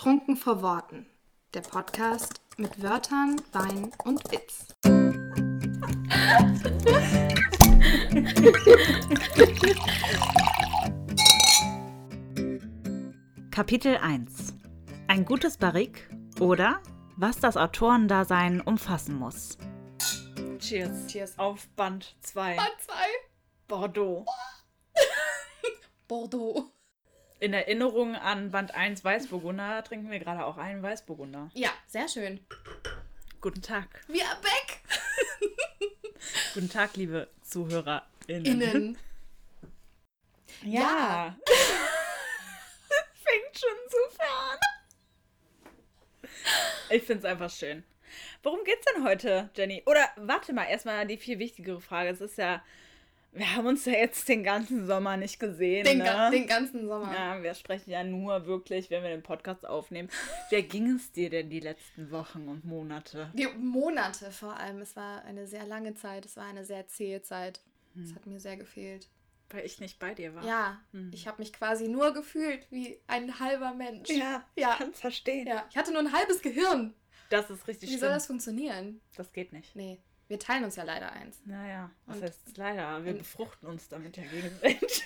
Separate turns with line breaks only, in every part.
Trunken vor Worten. Der Podcast mit Wörtern, Wein und Witz.
Kapitel 1 Ein gutes Barrik oder was das Autorendasein umfassen muss.
Cheers.
Cheers.
Auf Band 2.
Band 2.
Bordeaux.
Bordeaux.
In Erinnerung an Band 1 Weißburgunder trinken wir gerade auch einen Weißburgunder.
Ja, sehr schön.
Guten Tag.
Wir are back.
Guten Tag, liebe ZuhörerInnen.
Innen.
Ja. Fängt schon zu an. Ich find's einfach schön. Worum geht's denn heute, Jenny? Oder warte mal, erstmal die viel wichtigere Frage. Es ist ja, wir haben uns ja jetzt den ganzen Sommer nicht gesehen.
Den,
ne?
ga den ganzen Sommer.
Ja, wir sprechen ja nur wirklich, wenn wir den Podcast aufnehmen. Wie ging es dir denn die letzten Wochen und Monate?
Die Monate vor allem. Es war eine sehr lange Zeit. Es war eine sehr zähe Zeit. Es hat mir sehr gefehlt.
Weil ich nicht bei dir war.
Ja,
Hm.
ich habe mich quasi nur gefühlt wie ein halber Mensch.
ja,
Ja.
ich kann's verstehen.
Ja, ich hatte nur ein halbes Gehirn.
Das ist richtig
Wie
schlimm.
soll das funktionieren?
das geht nicht.
Nee, wir teilen uns ja leider eins.
Naja, was
Und-
heißt leider? Wir befruchten uns damit ja gegenseitig.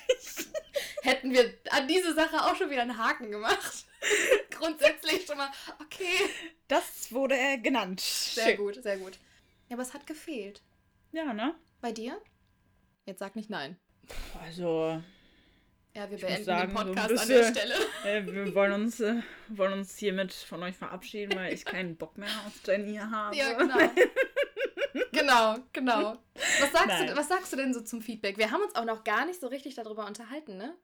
Hätten wir an diese Sache auch schon wieder einen Haken gemacht. Grundsätzlich schon mal, okay.
Das wurde äh, genannt.
Sehr
Schön.
gut, sehr gut. Ja, aber es hat gefehlt.
Ja, ne?
Bei dir? Jetzt sag nicht nein.
Also,
Ja, wir beenden
sagen,
den
so
Podcast an
bisschen-
der Stelle.
äh, wir wollen uns, äh, wollen uns hiermit von euch verabschieden, weil ich keinen Bock mehr auf Jenny habe.
Ja, genau. genau, genau. Was sagst,
Nein.
du, was sagst du denn so zum Feedback? Wir haben uns auch noch gar nicht so richtig darüber unterhalten, ne?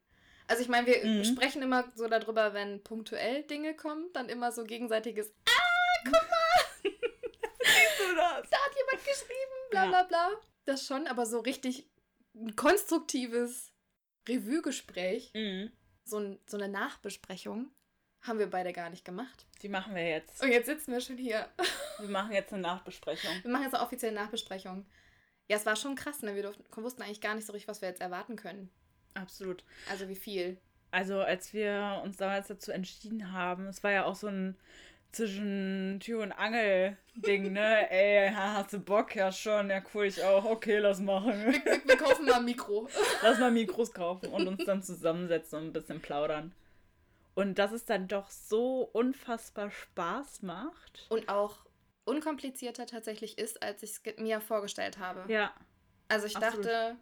Also ich meine, wir
Mhm.
sprechen immer so darüber, wenn punktuell Dinge kommen, dann immer so gegenseitiges,
du das?
da hat jemand geschrieben, bla bla bla. Das schon, aber so richtig ein konstruktives Revue-Gespräch,
Mhm.
so, ein, so eine Nachbesprechung, haben wir beide gar nicht gemacht.
Die machen wir jetzt.
Und jetzt sitzen wir schon hier.
Wir machen jetzt eine Nachbesprechung.
Wir machen jetzt eine offizielle Nachbesprechung. Ja, es war schon krass, ne? Wir durften, wussten eigentlich gar nicht so richtig, was wir jetzt erwarten können.
Absolut.
Also wie viel.
Also, als wir uns damals dazu entschieden haben, es war ja auch so ein zwischen Tür und Angel-Ding, ne? Ey, hast du Bock? Ja, schon. Ja, cool, ich auch. Okay, lass machen.
Wir, wir, wir kaufen mal ein Mikro.
Lass mal Mikros kaufen und uns dann zusammensetzen und ein bisschen plaudern. Und dass es dann doch so unfassbar Spaß macht.
Und auch unkomplizierter tatsächlich ist, als ich es mir vorgestellt habe.
Ja,
also ich
absolut.
dachte,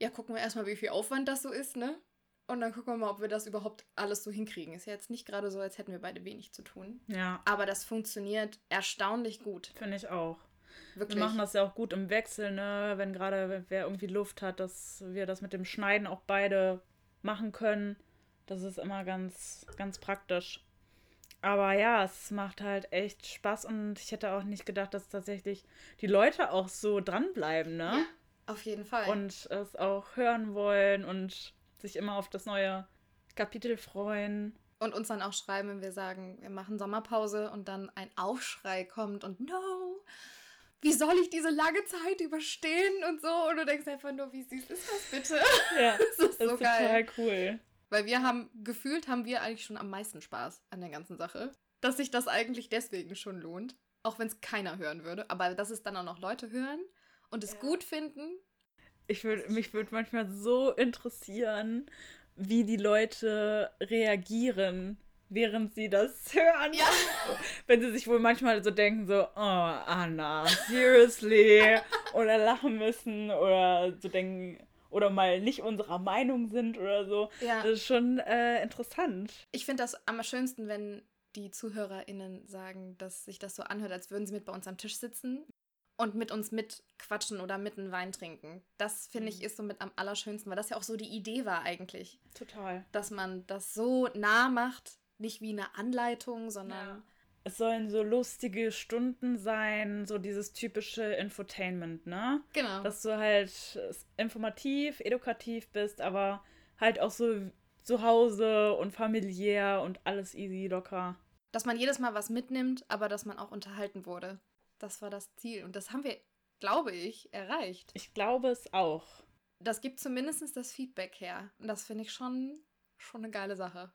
ja, gucken wir erstmal, wie viel Aufwand das so ist, ne? Und dann gucken wir mal, ob wir das überhaupt alles so hinkriegen. Ist ja jetzt nicht gerade so, als hätten wir beide wenig zu tun.
ja,
Aber das funktioniert erstaunlich gut.
finde ich auch.
Wirklich.
Wir machen das ja auch gut im Wechsel, ne? Wenn gerade wer irgendwie Luft hat, dass wir das mit dem Schneiden auch beide machen können. Das ist immer ganz, ganz praktisch. Aber ja, es macht halt echt Spaß und ich hätte auch nicht gedacht, dass tatsächlich die Leute auch so dranbleiben, ne?
Ja, auf jeden Fall.
Und es auch hören wollen und sich immer auf das neue Kapitel freuen.
Und uns dann auch schreiben, wenn wir sagen, wir machen Sommerpause und dann ein Aufschrei kommt und no, wie soll ich diese lange Zeit überstehen und so. Und du denkst einfach nur, wie süß ist das bitte?
Ja,
Das ist
das
so
ist
geil.
total cool.
Weil wir haben, gefühlt haben wir eigentlich schon am meisten Spaß an der ganzen Sache. Dass sich das eigentlich deswegen schon lohnt. Auch wenn es keiner hören würde. Aber dass es dann auch noch Leute hören und es
Ja.
gut finden.
Ich würd, mich würde manchmal so interessieren, wie die Leute reagieren, während sie das hören.
Ja.
Wenn sie sich wohl manchmal so denken, so, oh, Anna, seriously? oder lachen müssen oder so denken, oder mal nicht unserer Meinung sind oder so.
Ja.
Das ist schon äh, interessant.
Ich finde das am schönsten, wenn die ZuhörerInnen sagen, dass sich das so anhört, als würden sie mit bei uns am Tisch sitzen und mit uns mitquatschen oder mit einen Wein trinken. Das finde ich
Mhm.
ist so mit am allerschönsten, weil das ja auch so die Idee war eigentlich,
Total.
dass man das so nah macht, nicht wie eine Anleitung, sondern
Ja. Es sollen so lustige Stunden sein, so dieses typische Infotainment, ne?
genau.
Dass du halt informativ, edukativ bist, aber halt auch so zu Hause und familiär und alles easy, locker.
dass man jedes Mal was mitnimmt, aber dass man auch unterhalten wurde. Das war das Ziel und das haben wir, glaube ich, erreicht.
Ich glaube es auch.
Das gibt zumindest das Feedback her und das finde ich schon, schon eine geile Sache.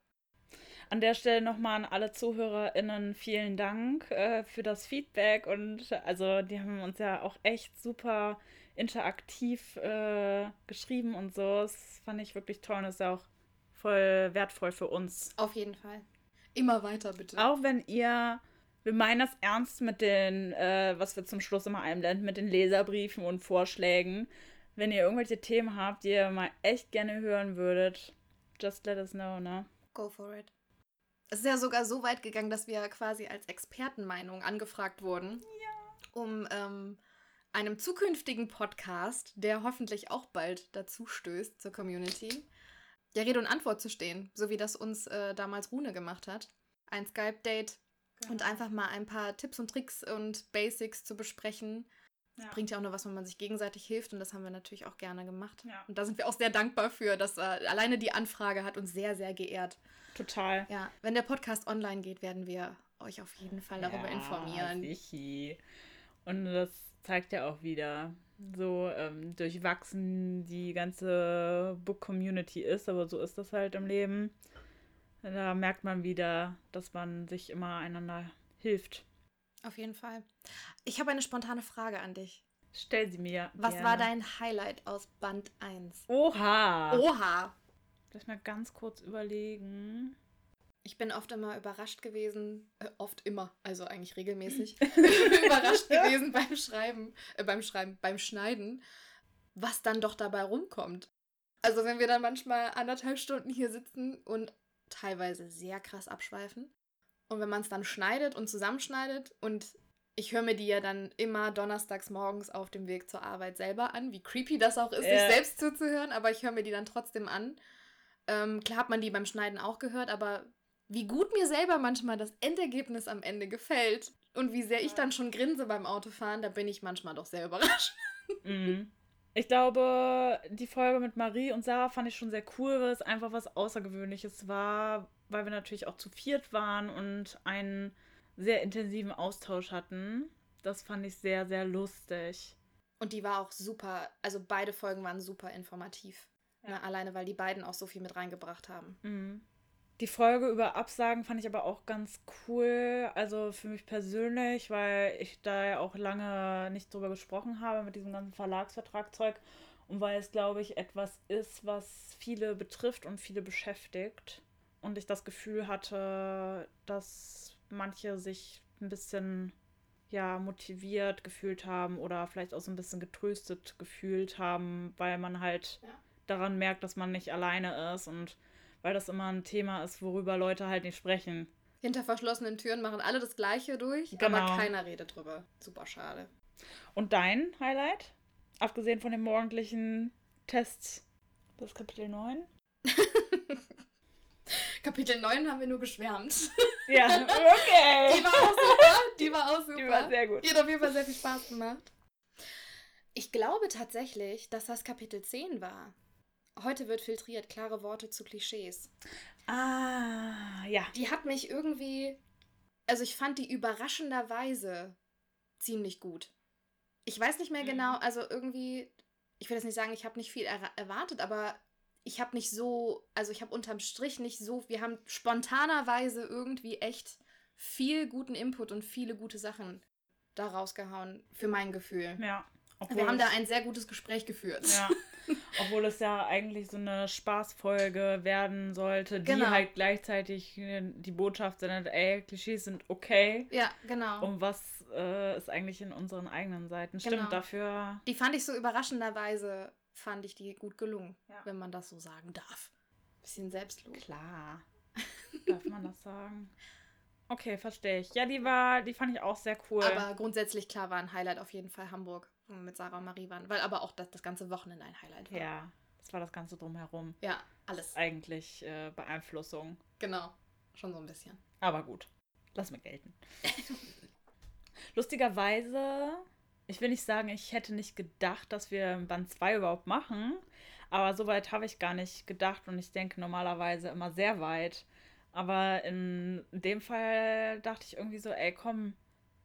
An der Stelle nochmal an alle ZuhörerInnen vielen Dank äh, für das Feedback und also die haben uns ja auch echt super interaktiv äh, geschrieben und so. Das fand ich wirklich toll und ist ja auch voll wertvoll für uns.
Auf jeden Fall. Immer weiter, bitte.
Auch wenn ihr, wir meinen das ernst mit den, äh, was wir zum Schluss immer einblenden, mit den Leserbriefen und Vorschlägen. Wenn ihr irgendwelche Themen habt, die ihr mal echt gerne hören würdet, just let us know, ne?
Go for it. Es ist ja sogar so weit gegangen, dass wir quasi als Expertenmeinung angefragt wurden, ja. um ähm, einem zukünftigen Podcast, der hoffentlich auch bald dazu stößt zur Community, der Rede und Antwort zu stehen, so wie das uns äh, damals Rune gemacht hat. Ein Skype-Date genau. und einfach mal ein paar Tipps und Tricks und Basics zu besprechen. Ja. Das bringt ja auch nur was, wenn man sich gegenseitig hilft und das haben wir natürlich auch gerne gemacht. Ja. Und da sind wir auch sehr dankbar für, dass äh, alleine die Anfrage hat uns sehr, sehr geehrt.
Total.
Ja, wenn der Podcast online geht, werden wir euch auf jeden Fall darüber ja, informieren.
Sichi. Und das zeigt ja auch wieder, so ähm, durchwachsen die ganze Book-Community ist, aber so ist das halt im Leben. Da merkt man wieder, dass man sich immer einander hilft.
Auf jeden Fall. Ich habe eine spontane Frage an dich.
Stell sie mir.
Was gerne. war dein Highlight aus Band 1?
Oha!
Oha!
Lass mal ganz kurz überlegen.
Ich bin oft immer überrascht gewesen, äh, oft immer, also eigentlich regelmäßig, überrascht gewesen beim Schreiben, äh, beim Schreiben, beim Schneiden, was dann doch dabei rumkommt. Also wenn wir dann manchmal anderthalb Stunden hier sitzen und teilweise sehr krass abschweifen und wenn man es dann schneidet und zusammenschneidet und ich höre mir die ja dann immer donnerstags morgens auf dem Weg zur Arbeit selber an, wie creepy das auch ist, yeah. sich selbst zuzuhören, aber ich höre mir die dann trotzdem an. Ähm, klar hat man die beim Schneiden auch gehört, aber wie gut mir selber manchmal das Endergebnis am Ende gefällt und wie sehr ich dann schon grinse beim Autofahren, da bin ich manchmal doch sehr überrascht.
Mhm. Ich glaube, die Folge mit Marie und Sarah fand ich schon sehr cool, weil es einfach was Außergewöhnliches war, weil wir natürlich auch zu viert waren und einen sehr intensiven Austausch hatten. Das fand ich sehr, sehr lustig.
Und die war auch super, also beide Folgen waren super informativ. Ja. Ne, alleine, weil die beiden auch so viel mit reingebracht haben.
Mhm. Die Folge über Absagen fand ich aber auch ganz cool. Also für mich persönlich, weil ich da ja auch lange nicht drüber gesprochen habe mit diesem ganzen Verlagsvertragzeug und weil es, glaube ich, etwas ist, was viele betrifft und viele beschäftigt. Und ich das Gefühl hatte, dass manche sich ein bisschen ja motiviert gefühlt haben oder vielleicht auch so ein bisschen getröstet gefühlt haben, weil man halt ja. daran merkt, dass man nicht alleine ist und weil das immer ein Thema ist, worüber Leute halt nicht sprechen.
Hinter verschlossenen Türen machen alle das Gleiche durch, genau. aber keiner redet drüber. Super schade.
Und dein Highlight? Abgesehen von den morgendlichen Tests, das Kapitel 9?
Kapitel 9 haben wir nur geschwärmt.
Ja, okay.
Die war auch super. Die war auch super.
Die war sehr gut.
Die hat auf jeden Fall sehr viel Spaß gemacht. Ich glaube tatsächlich, dass das Kapitel 10 war. Heute wird filtriert, klare Worte zu Klischees.
Ah, ja.
Die hat mich irgendwie. Also ich fand die überraschenderweise ziemlich gut. Ich weiß nicht mehr mhm. genau, also irgendwie, ich will jetzt nicht sagen, ich habe nicht viel er erwartet, aber ich habe nicht so, also ich habe unterm Strich nicht so, wir haben spontanerweise irgendwie echt viel guten Input und viele gute Sachen da rausgehauen, für mein Gefühl.
Ja.
Wir haben da ein sehr gutes Gespräch geführt.
Ja. Obwohl es ja eigentlich so eine Spaßfolge werden sollte, die genau. halt gleichzeitig die Botschaft sendet, ey, Klischees sind okay.
Ja, genau.
Und was äh, ist eigentlich in unseren eigenen Seiten? Stimmt, genau. dafür.
Die fand ich so überraschenderweise, fand ich die gut gelungen, ja. wenn man das so sagen darf. Bisschen Selbstlob.
Klar. Darf man das sagen? Okay, verstehe ich. Ja, die war, die fand ich auch sehr cool.
Aber grundsätzlich klar war ein Highlight auf jeden Fall Hamburg mit Sarah und Marie waren, weil aber auch das, das ganze Wochenende ein Highlight war.
Ja, das war das Ganze drumherum.
Ja, alles.
Eigentlich äh, Beeinflussung.
Genau, schon so ein bisschen.
Aber gut, lass mir gelten. Lustigerweise, ich will nicht sagen, ich hätte nicht gedacht, dass wir Band 2 überhaupt machen, aber so weit habe ich gar nicht gedacht und ich denke normalerweise immer sehr weit. Aber in dem Fall dachte ich irgendwie so, ey, komm,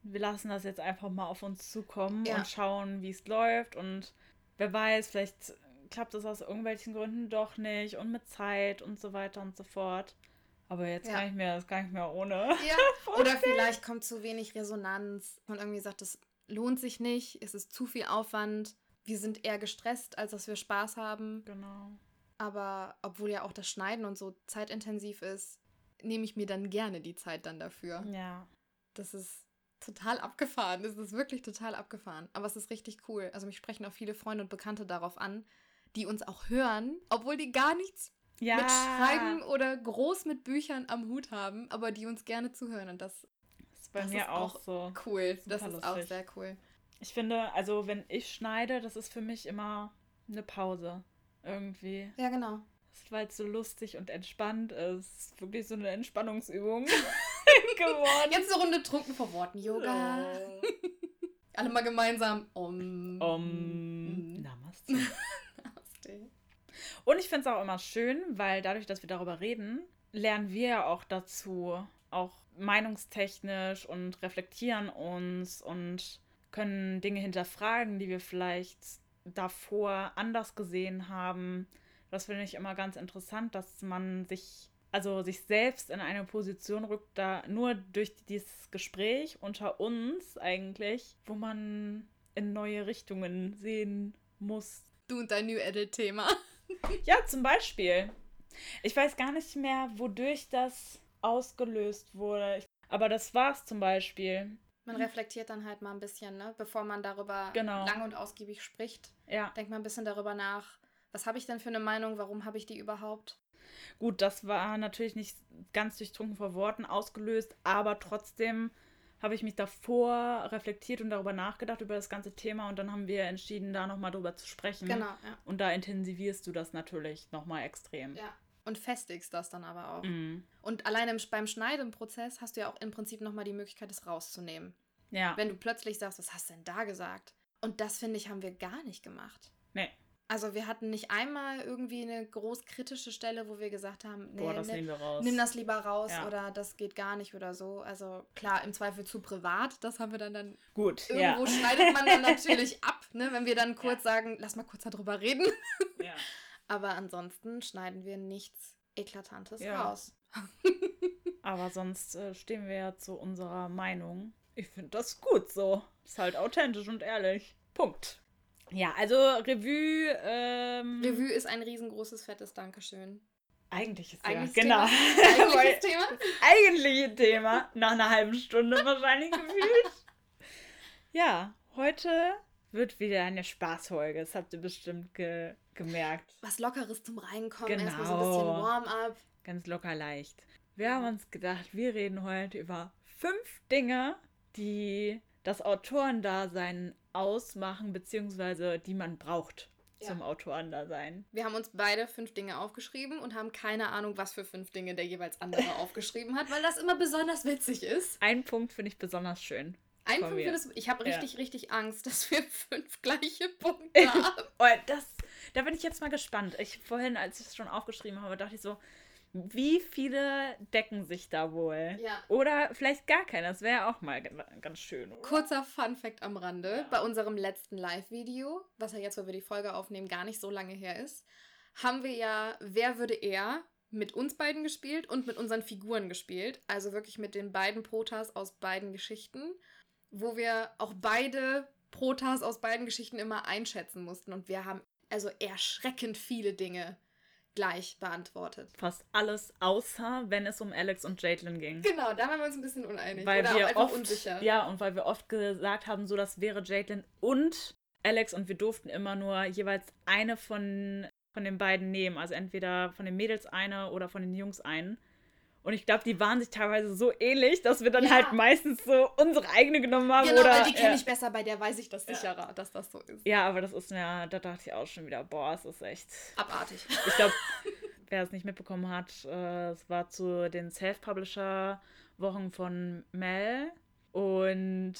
wir lassen das jetzt einfach mal auf uns zukommen ja. und schauen, wie es läuft. Und wer weiß, vielleicht klappt es aus irgendwelchen Gründen doch nicht und mit Zeit und so weiter und so fort. Aber jetzt
Ja.
kann ich mir das gar nicht mehr ohne.
Ja. Oder vielleicht kommt zu wenig Resonanz. Man irgendwie sagt, es lohnt sich nicht, es ist zu viel Aufwand. Wir sind eher gestresst, als dass wir Spaß haben.
Genau.
Aber obwohl ja auch das Schneiden und so zeitintensiv ist, nehme ich mir dann gerne die Zeit dann dafür.
Ja.
Das ist total abgefahren. Das ist wirklich total abgefahren. Aber es ist richtig cool. Also mich sprechen auch viele Freunde und Bekannte darauf an, die uns auch hören, obwohl die gar nichts
Ja.
mit Schreiben oder groß mit Büchern am Hut haben, aber die uns gerne zuhören. Und das
bei
das
mir
ist
auch
auch
so.
cool. Das ist auch
lustig.
sehr cool.
Ich finde, also wenn ich schneide, das ist für mich immer eine Pause. Irgendwie.
Ja, genau.
Weil es so lustig und entspannt ist. Wirklich so eine Entspannungsübung geworden.
Jetzt eine Runde trunken vor Worten. Yoga. Alle mal gemeinsam. Om.
Um, Namaste.
Namaste.
Und ich finde es auch immer schön, weil dadurch, dass wir darüber reden, lernen wir ja auch dazu, auch meinungstechnisch und reflektieren uns und können Dinge hinterfragen, die wir vielleicht davor anders gesehen haben. Das finde ich immer ganz interessant, dass man sich, also sich selbst in eine Position rückt, da nur durch dieses Gespräch unter uns eigentlich, wo man in neue Richtungen sehen muss,
Du und dein New Edit-Thema.
ja, zum Beispiel. Ich weiß gar nicht mehr, wodurch das ausgelöst wurde. Aber das war's zum Beispiel.
Man reflektiert dann halt mal ein bisschen, ne? Bevor man darüber
Genau.
lang und ausgiebig spricht.
Ja,
Denkt mal ein bisschen darüber nach. Was habe ich denn für eine Meinung? Warum habe ich die überhaupt?
gut, das war natürlich nicht ganz durchtrunken vor Worten ausgelöst, aber trotzdem habe ich mich davor reflektiert und darüber nachgedacht, über das ganze Thema und dann haben wir entschieden, da nochmal drüber zu sprechen.
Genau, ja.
Und da intensivierst du das natürlich nochmal extrem.
Ja. Und festigst das dann aber auch.
Mhm.
Und alleine im- beim Schneideprozess hast du ja auch im Prinzip nochmal die Möglichkeit, es rauszunehmen.
Ja.
Wenn du plötzlich sagst, was hast du denn da gesagt? Und das, finde ich, haben wir gar nicht gemacht.
Nee.
Also wir hatten nicht einmal irgendwie eine groß kritische Stelle, wo wir gesagt haben, nee,
Boah, das
ne,
nehmen wir raus.
nimm das lieber raus
Ja.
oder das geht gar nicht oder so. Also klar, im Zweifel zu privat, das haben wir dann dann
Gut,
irgendwo
ja.
schneidet man dann natürlich ab, ne, wenn wir dann kurz sagen, lass mal kurz darüber reden.
ja.
Aber ansonsten schneiden wir nichts Eklatantes
Ja.
raus.
Aber sonst äh, stehen wir ja zu unserer Meinung. Ich finde das gut so. Ist halt authentisch und ehrlich. Punkt. Ja, also Revue. Ähm,
Revue ist ein riesengroßes, fettes Dankeschön.
Eigentlich ist
Eigentliches
genau.
Thema? Eigentliches Thema?
eigentliche Thema. Nach einer halben Stunde wahrscheinlich gefühlt. Ja, heute wird wieder eine Spaßfolge. Das habt ihr bestimmt ge gemerkt.
Was Lockeres zum Reinkommen,
Genau.
erstmal so ein bisschen Warm-up.
Ganz locker leicht. Wir haben uns gedacht, wir reden heute über fünf Dinge, die das Autorendasein ausmachen, beziehungsweise die man braucht
Ja.
zum Autorendasein.
Wir haben uns beide fünf Dinge aufgeschrieben und haben keine Ahnung, was für fünf Dinge der jeweils andere aufgeschrieben hat, weil das immer besonders witzig ist.
Ein Punkt finde ich besonders schön.
Ein Punkt
mir.
findest du, ich habe
Ja.
richtig, richtig Angst, dass wir fünf gleiche Punkte haben.
Oh, das, da bin ich jetzt mal gespannt. Ich vorhin, als ich es schon aufgeschrieben habe, dachte ich so, wie viele decken sich da wohl?
Ja.
Oder vielleicht gar keiner. Das wäre auch mal ganz schön. oder?
Kurzer Fun-Fact am Rande.
Ja.
Bei unserem letzten Live-Video, was ja jetzt, wo wir die Folge aufnehmen, gar nicht so lange her ist, haben wir ja Wer würde er mit uns beiden gespielt und mit unseren Figuren gespielt. Also wirklich mit den beiden Protas aus beiden Geschichten, wo wir auch beide Protas aus beiden Geschichten immer einschätzen mussten. Und wir haben also erschreckend viele Dinge gleich beantwortet.
Fast alles, außer wenn es um Alex und Jaitlin ging.
Genau, da waren wir uns ein bisschen uneinig.
Weil
Oder
wir
einfach
oft,
unsicher.
Ja, und weil wir oft gesagt haben, so das wäre Jaitlin und Alex und wir durften immer nur jeweils eine von, von den beiden nehmen. Also entweder von den Mädels eine oder von den Jungs einen. Und ich glaube, die waren sich teilweise so ähnlich, dass wir dann
Ja.
halt meistens so unsere eigene genommen haben.
Genau,
oder,
weil die kenne
ja.
ich besser, bei der weiß ich das
Ja.
sicherer, dass das so ist.
Ja, aber das ist mir, da dachte ich auch schon wieder, boah, es ist echt.
Abartig.
Ich glaube, wer es nicht mitbekommen hat, äh, es war zu den Self-Publisher-Wochen von Mel. Und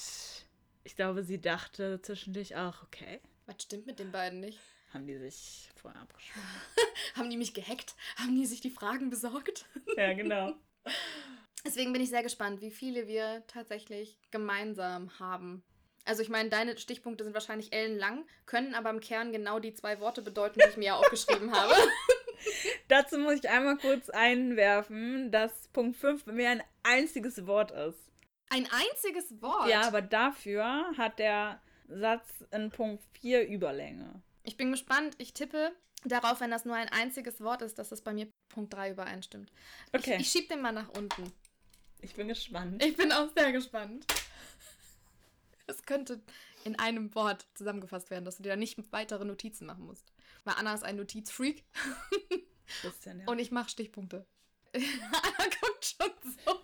ich glaube, sie dachte zwischendurch auch, okay,
Was stimmt mit den beiden nicht?
Haben die sich vorher abgesprochen.
Haben die mich gehackt? Haben die sich die Fragen besorgt?
ja, genau.
Deswegen bin ich sehr gespannt, wie viele wir tatsächlich gemeinsam haben. Also ich meine, deine Stichpunkte sind wahrscheinlich ellenlang, können aber im Kern genau die zwei Worte bedeuten, die ich mir ja aufgeschrieben habe.
Dazu muss ich einmal kurz einwerfen, dass Punkt 5 bei mir ein einziges Wort ist.
Ein einziges Wort?
Ja, aber dafür hat der Satz in Punkt 4 Überlänge.
Ich bin gespannt. Ich tippe darauf, wenn das nur ein einziges Wort ist, dass das bei mir Punkt 3 übereinstimmt.
Okay.
Ich, ich schieb den mal nach unten.
Ich bin gespannt.
Ich bin auch sehr gespannt. Es könnte in einem Wort zusammengefasst werden, dass du dir da nicht weitere Notizen machen musst. Weil Anna ist ein Notizfreak
Bisschen, ja.
und ich mache Stichpunkte. Anna guckt schon so.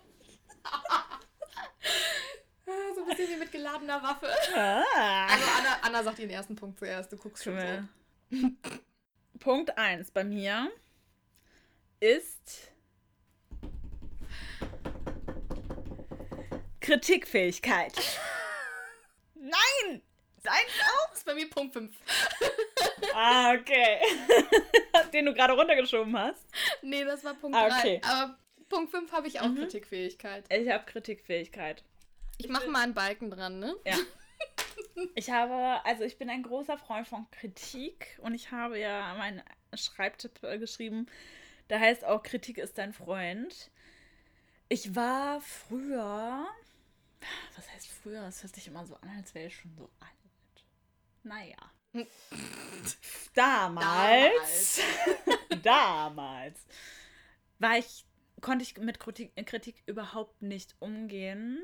Ein bisschen wie mit geladener Waffe.
Ah.
Also Anna, Anna sagt ihren ersten Punkt zuerst. Du guckst schon so.
Punkt 1 bei mir ist Kritikfähigkeit. Nein! Dein
Das ist bei mir Punkt 5.
Ah, okay. Den du gerade runtergeschoben hast.
Nee, das war Punkt
Ah,
3.
okay.
Aber Punkt 5 habe ich auch
Mhm.
Kritikfähigkeit.
Ich habe Kritikfähigkeit.
Ich mache mal einen Balken dran, ne?
Ja. Ich habe, also ich bin ein großer Freund von Kritik und ich habe ja meinen Schreibtipp äh, geschrieben. Da heißt auch, Kritik ist dein Freund. Ich war früher, was heißt früher? Das hört sich immer so an, als wäre ich schon so alt. Naja. Damals, damals war ich, konnte ich mit Kritik, Kritik überhaupt nicht umgehen,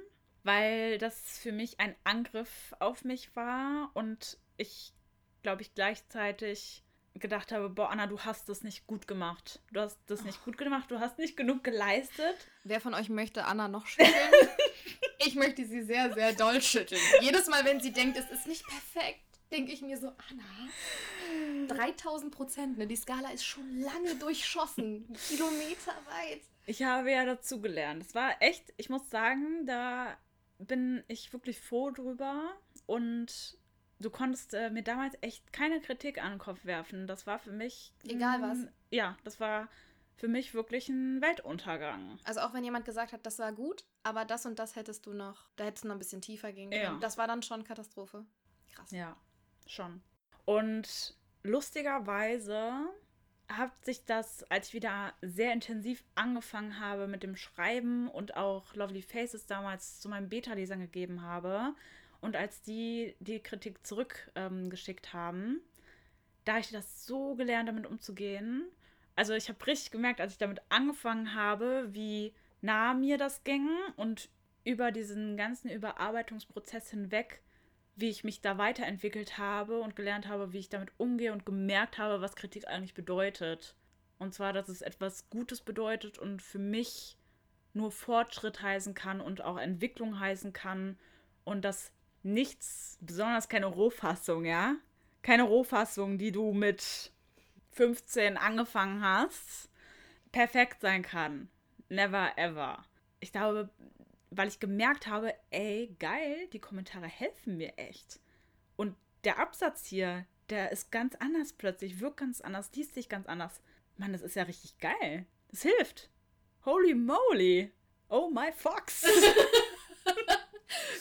weil das für mich ein Angriff auf mich war und ich, glaube ich, gleichzeitig gedacht habe, boah, Anna, du hast das nicht gut gemacht. Du hast das nicht gut gemacht, du hast nicht genug geleistet.
Wer von euch möchte Anna noch schütteln? ich möchte sie sehr, sehr doll schütteln. Jedes Mal, wenn sie denkt, es ist nicht perfekt, denke ich mir so, Anna, 3000 Prozent, ne? Die Skala ist schon lange durchschossen. Kilometer weit.
Ich habe ja dazu gelernt. Es war echt, ich muss sagen, da bin ich wirklich froh drüber und du konntest äh, mir damals echt keine Kritik an den Kopf werfen. Das war für mich.
Egal was.
Ja, das war für mich wirklich ein Weltuntergang.
Also auch wenn jemand gesagt hat, das war gut, aber das und das hättest du noch, da hättest du noch ein bisschen tiefer gehen können.
Ja.
Das war dann schon Katastrophe. Krass.
Ja, schon. Und lustigerweise hat sich das, als ich wieder sehr intensiv angefangen habe mit dem Schreiben und auch Lovely Faces damals zu meinen Beta-Lesern gegeben habe und als die die Kritik zurückgeschickt ähm, haben, da habe ich das so gelernt, damit umzugehen. Also ich habe richtig gemerkt, als ich damit angefangen habe, wie nah mir das ging und über diesen ganzen Überarbeitungsprozess hinweg, wie ich mich da weiterentwickelt habe und gelernt habe, wie ich damit umgehe und gemerkt habe, was Kritik eigentlich bedeutet. Und zwar, dass es etwas Gutes bedeutet und für mich nur Fortschritt heißen kann und auch Entwicklung heißen kann und dass nichts, besonders keine Rohfassung, ja, keine Rohfassung, die du mit 15 angefangen hast, perfekt sein kann. Never ever. Ich glaube, weil ich gemerkt habe, ey, geil, die Kommentare helfen mir echt. Und der Absatz hier, der ist ganz anders plötzlich, wirkt ganz anders, liest sich ganz anders. Mann, das ist ja richtig geil. Das hilft. Holy moly. Oh my fox.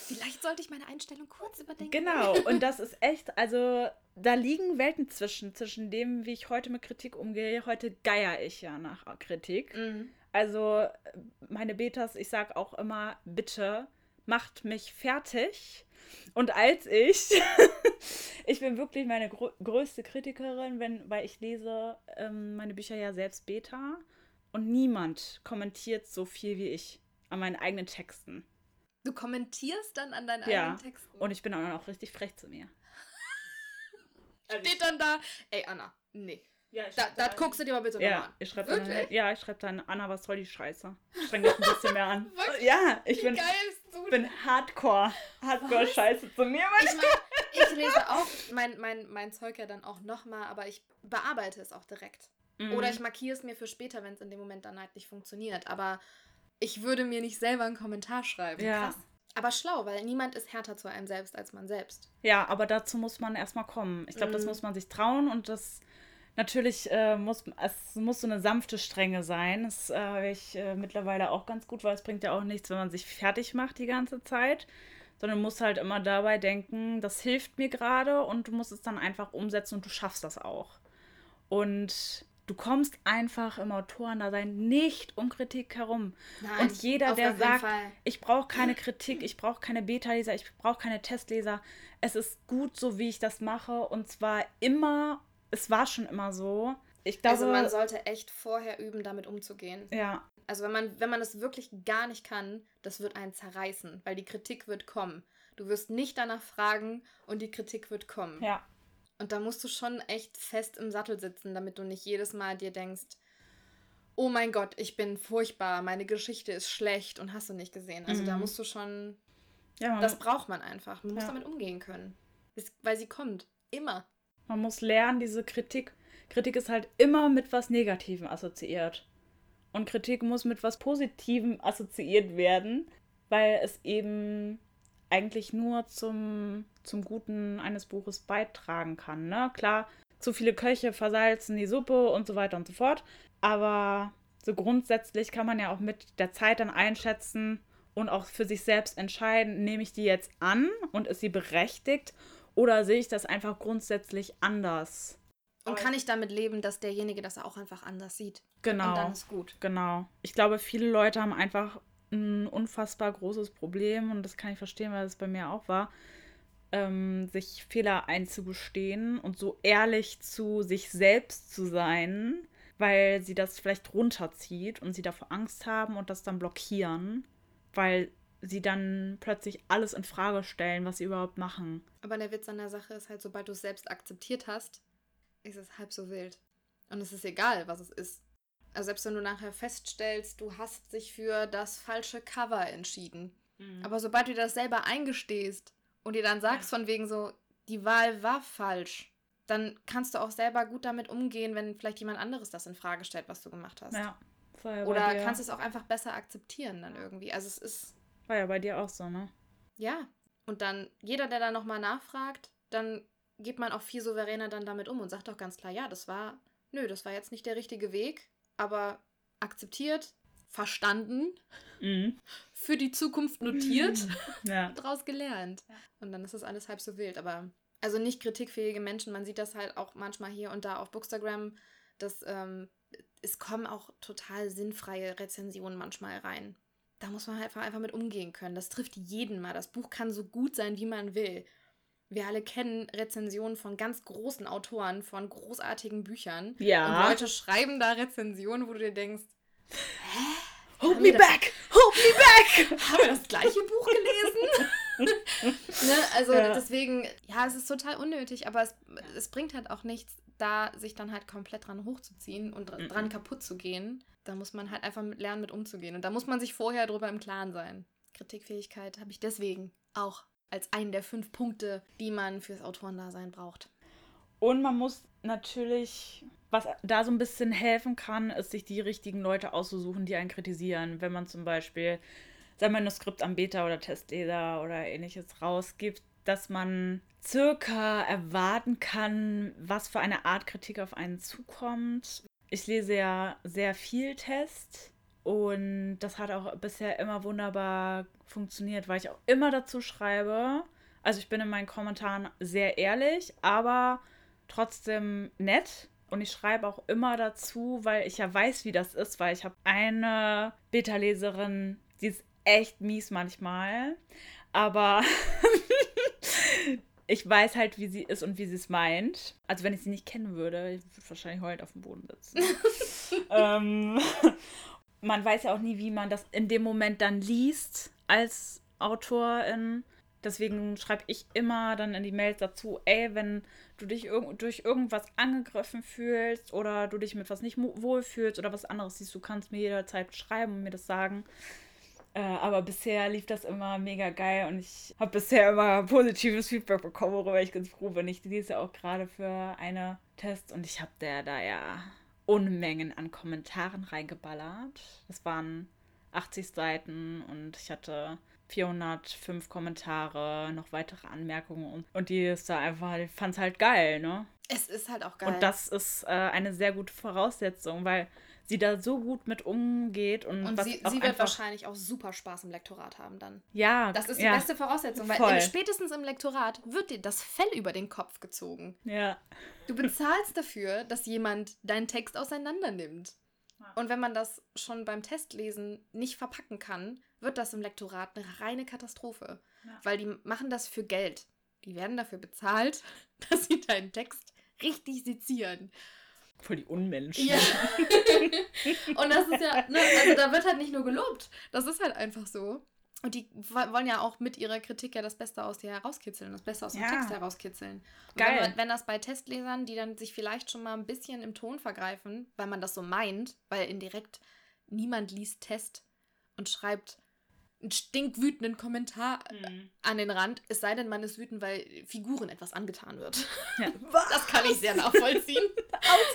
Vielleicht sollte ich meine Einstellung kurz überdenken.
Genau, und das ist echt, also da liegen Welten zwischen, zwischen dem, wie ich heute mit Kritik umgehe. Heute geier ich ja nach Kritik.
Mhm.
Also meine Betas, ich sag auch immer, bitte macht mich fertig. Und als ich, ich bin wirklich meine grö größte Kritikerin, wenn, weil ich lese ähm, meine Bücher ja selbst Beta und niemand kommentiert so viel wie ich an meinen eigenen Texten.
Du kommentierst dann an deinen
Ja.
eigenen Texten.
Und ich bin dann auch richtig frech zu mir.
steht dann da, ey Anna, nee.
Ja,
Da, das guckst du dir mal bitte
Ja,
an.
ich schreibe dann,
Wirklich?
ja, ich schreibe dann, Anna, was soll die Scheiße? Streng dich ein bisschen mehr an.
Wirklich?
Ja, ich
Wie
bin, bin hardcore. Hardcore Scheiße zu mir.
Ich, mein, ich lese auch mein, mein, mein Zeug ja dann auch nochmal, aber ich bearbeite es auch direkt.
Mhm.
Oder ich markiere es mir für später, wenn es in dem Moment dann halt nicht funktioniert. Aber ich würde mir nicht selber einen Kommentar schreiben.
Ja.
Krass. Aber schlau, weil niemand ist härter zu einem selbst als man selbst.
Ja, aber dazu muss man erstmal kommen. Ich glaube, das
Mhm.
muss man sich trauen und das natürlich äh, muss es muss so eine sanfte Strenge sein. Das äh, habe ich äh, mittlerweile auch ganz gut, weil es bringt ja auch nichts, wenn man sich fertig macht die ganze Zeit, sondern muss halt immer dabei denken, das hilft mir gerade und du musst es dann einfach umsetzen und du schaffst das auch. Und Du kommst einfach im Autorendasein nicht um Kritik herum.
Nein,
und jeder, der sagt,
Fall.
ich brauche keine Kritik, ich brauche keine Beta-Leser, ich brauche keine Testleser. Es ist gut so, wie ich das mache. Und zwar immer, es war schon immer so. Ich glaube,
also man sollte echt vorher üben, damit umzugehen.
ja,
Also wenn man, wenn man es wirklich gar nicht kann, das wird einen zerreißen, weil die Kritik wird kommen. Du wirst nicht danach fragen und die Kritik wird kommen.
ja,
Und da musst du schon echt fest im Sattel sitzen, damit du nicht jedes Mal dir denkst, oh mein Gott, ich bin furchtbar, meine Geschichte ist schlecht und hast du nicht gesehen. Also da
Mhm.
musst du schon,
ja
das braucht man einfach. Man muss
Ja.
damit umgehen können. Ist, weil sie kommt. Immer.
Man muss lernen, diese Kritik. Kritik ist halt immer mit was Negativem assoziiert. Und Kritik muss mit was Positivem assoziiert werden, weil es eben eigentlich nur zum, zum Guten eines Buches beitragen kann. Ne? Klar, zu viele Köche versalzen die Suppe und so weiter und so fort. Aber so grundsätzlich kann man ja auch mit der Zeit dann einschätzen und auch für sich selbst entscheiden, nehme ich die jetzt an und ist sie berechtigt oder sehe ich das einfach grundsätzlich anders?
Und kann ich damit leben, dass derjenige das auch einfach anders sieht.
Genau.
Und dann ist gut.
Genau. Ich glaube, viele Leute haben einfach ein unfassbar großes Problem und das kann ich verstehen, weil das bei mir auch war, ähm, sich Fehler einzugestehen und so ehrlich zu sich selbst zu sein, weil sie das vielleicht runterzieht und sie davor Angst haben und das dann blockieren, weil sie dann plötzlich alles in Frage stellen, was sie überhaupt machen.
Aber der Witz an der Sache ist halt, sobald du es selbst akzeptiert hast, ist es halb so wild. Und es ist egal, was es ist. Also selbst wenn du nachher feststellst, du hast dich für das falsche Cover entschieden. Aber sobald du dir das selber eingestehst und dir dann sagst von wegen so, die Wahl war falsch, dann kannst du auch selber gut damit umgehen, wenn vielleicht jemand anderes das in Frage stellt, was du gemacht hast.
ja, ja bei
Oder kannst es auch einfach besser akzeptieren dann irgendwie. Also es ist,
war ja bei dir auch so, ne?
ja. Und dann, jeder, der dann nochmal nachfragt, dann geht man auch viel souveräner dann damit um und sagt auch ganz klar, ja, das war, nö, das war jetzt nicht der richtige Weg, aber akzeptiert, verstanden,
Mhm.
für die Zukunft notiert,
Ja.
draus gelernt. Und dann ist das alles halb so wild. Aber, also nicht kritikfähige Menschen, man sieht das halt auch manchmal hier und da auf Bookstagram, dass ähm, es kommen auch total sinnfreie Rezensionen manchmal rein. Da muss man halt einfach, einfach mit umgehen können. Das trifft jeden mal. Das Buch kann so gut sein, wie man will. Wir alle kennen Rezensionen von ganz großen Autoren, von großartigen Büchern.
Ja.
Und Leute schreiben da Rezensionen, wo du dir denkst,
Hold
Haben
me back! Hold me back!
haben wir das gleiche Buch gelesen? ne? Also
Ja.
deswegen, ja, es ist total unnötig, aber es, es bringt halt auch nichts, da sich dann halt komplett dran hochzuziehen und dr-
Mhm.
dran kaputt zu gehen. Da muss man halt einfach mit lernen, mit umzugehen. Und da muss man sich vorher drüber im Klaren sein. Kritikfähigkeit habe ich deswegen auch als einen der fünf Punkte, die man fürs Autorendasein braucht.
Und man muss natürlich, was da so ein bisschen helfen kann, ist, sich die richtigen Leute auszusuchen, die einen kritisieren. Wenn man zum Beispiel sein Manuskript am Beta- oder Testleser oder ähnliches rausgibt, dass man circa erwarten kann, was für eine Art Kritik auf einen zukommt. Ich lese ja sehr viel Test und das hat auch bisher immer wunderbar funktioniert, weil ich auch immer dazu schreibe. Also ich bin in meinen Kommentaren sehr ehrlich, aber trotzdem nett. Und ich schreibe auch immer dazu, weil ich ja weiß, wie das ist, weil ich habe eine Beta-Leserin, die ist echt mies manchmal. Aber ich weiß halt, wie sie ist und wie sie es meint. Also wenn ich sie nicht kennen würde, ich würde wahrscheinlich heulend auf dem Boden sitzen. ähm, man weiß ja auch nie, wie man das in dem Moment dann liest als Autorin. Deswegen schreibe ich immer dann in die Mails dazu, ey, wenn du dich irg durch irgendwas angegriffen fühlst oder du dich mit was nicht wohlfühlst oder was anderes siehst, du kannst mir jederzeit schreiben und mir das sagen. Äh, aber bisher lief das immer mega geil und ich habe bisher immer positives Feedback bekommen, worüber ich ganz froh bin. Ich lese auch gerade für eine Test und ich habe der da ja Unmengen an Kommentaren reingeballert. Das waren 80 Seiten und ich hatte 405 Kommentare, noch weitere Anmerkungen und, und die ist da einfach, ich fand es halt geil, ne?
Es ist halt auch geil.
Und das ist äh, eine sehr gute Voraussetzung, weil sie da so gut mit umgeht und,
Und
was
sie, sie wird wahrscheinlich auch super Spaß im Lektorat haben dann.
ja,
Das ist die
ja,
beste Voraussetzung, weil im, spätestens im Lektorat wird dir das Fell über den Kopf gezogen.
Ja,
Du bezahlst dafür, dass jemand deinen Text auseinander nimmt. Und wenn man das schon beim Testlesen nicht verpacken kann, wird das im Lektorat eine reine Katastrophe.
Ja.
Weil die machen das für Geld. Die werden dafür bezahlt, dass sie deinen Text richtig sezieren.
Voll die Unmenschen.
Ja. Und das ist ja, ne, also da wird halt nicht nur gelobt. Das ist halt einfach so. Und die wo- wollen ja auch mit ihrer Kritik ja das Beste aus dir herauskitzeln, das Beste aus dem
Ja.
Text herauskitzeln. Und
Geil.
Wenn, wenn das bei Testlesern, die dann sich vielleicht schon mal ein bisschen im Ton vergreifen, weil man das so meint, weil indirekt niemand liest Test und schreibt einen stinkwütenden Kommentar
Mhm.
an den Rand, es sei denn, man ist wütend, weil Figuren etwas angetan wird.
Ja.
Das kann ich sehr nachvollziehen.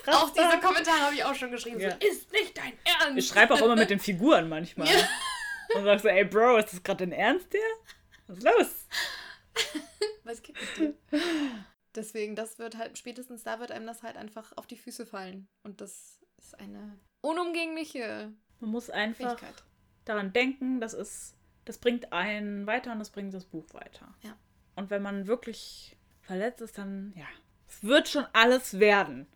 auch diese Kommentare habe ich auch schon geschrieben.
Ja.
So, ist nicht dein Ernst.
Ich schreibe auch immer mit den Figuren manchmal.
Ja.
Und sag so, ey Bro, ist das gerade dein Ernst hier? Was ist los?
Was gibt es dir? Deswegen, das wird halt, spätestens da wird einem das halt einfach auf die Füße fallen. Und das ist eine unumgängliche
Man muss einfach
Fähigkeit.
Daran denken, das ist, das bringt einen weiter und das bringt das Buch weiter.
Ja.
Und wenn man wirklich verletzt ist, dann, ja, es wird schon alles werden.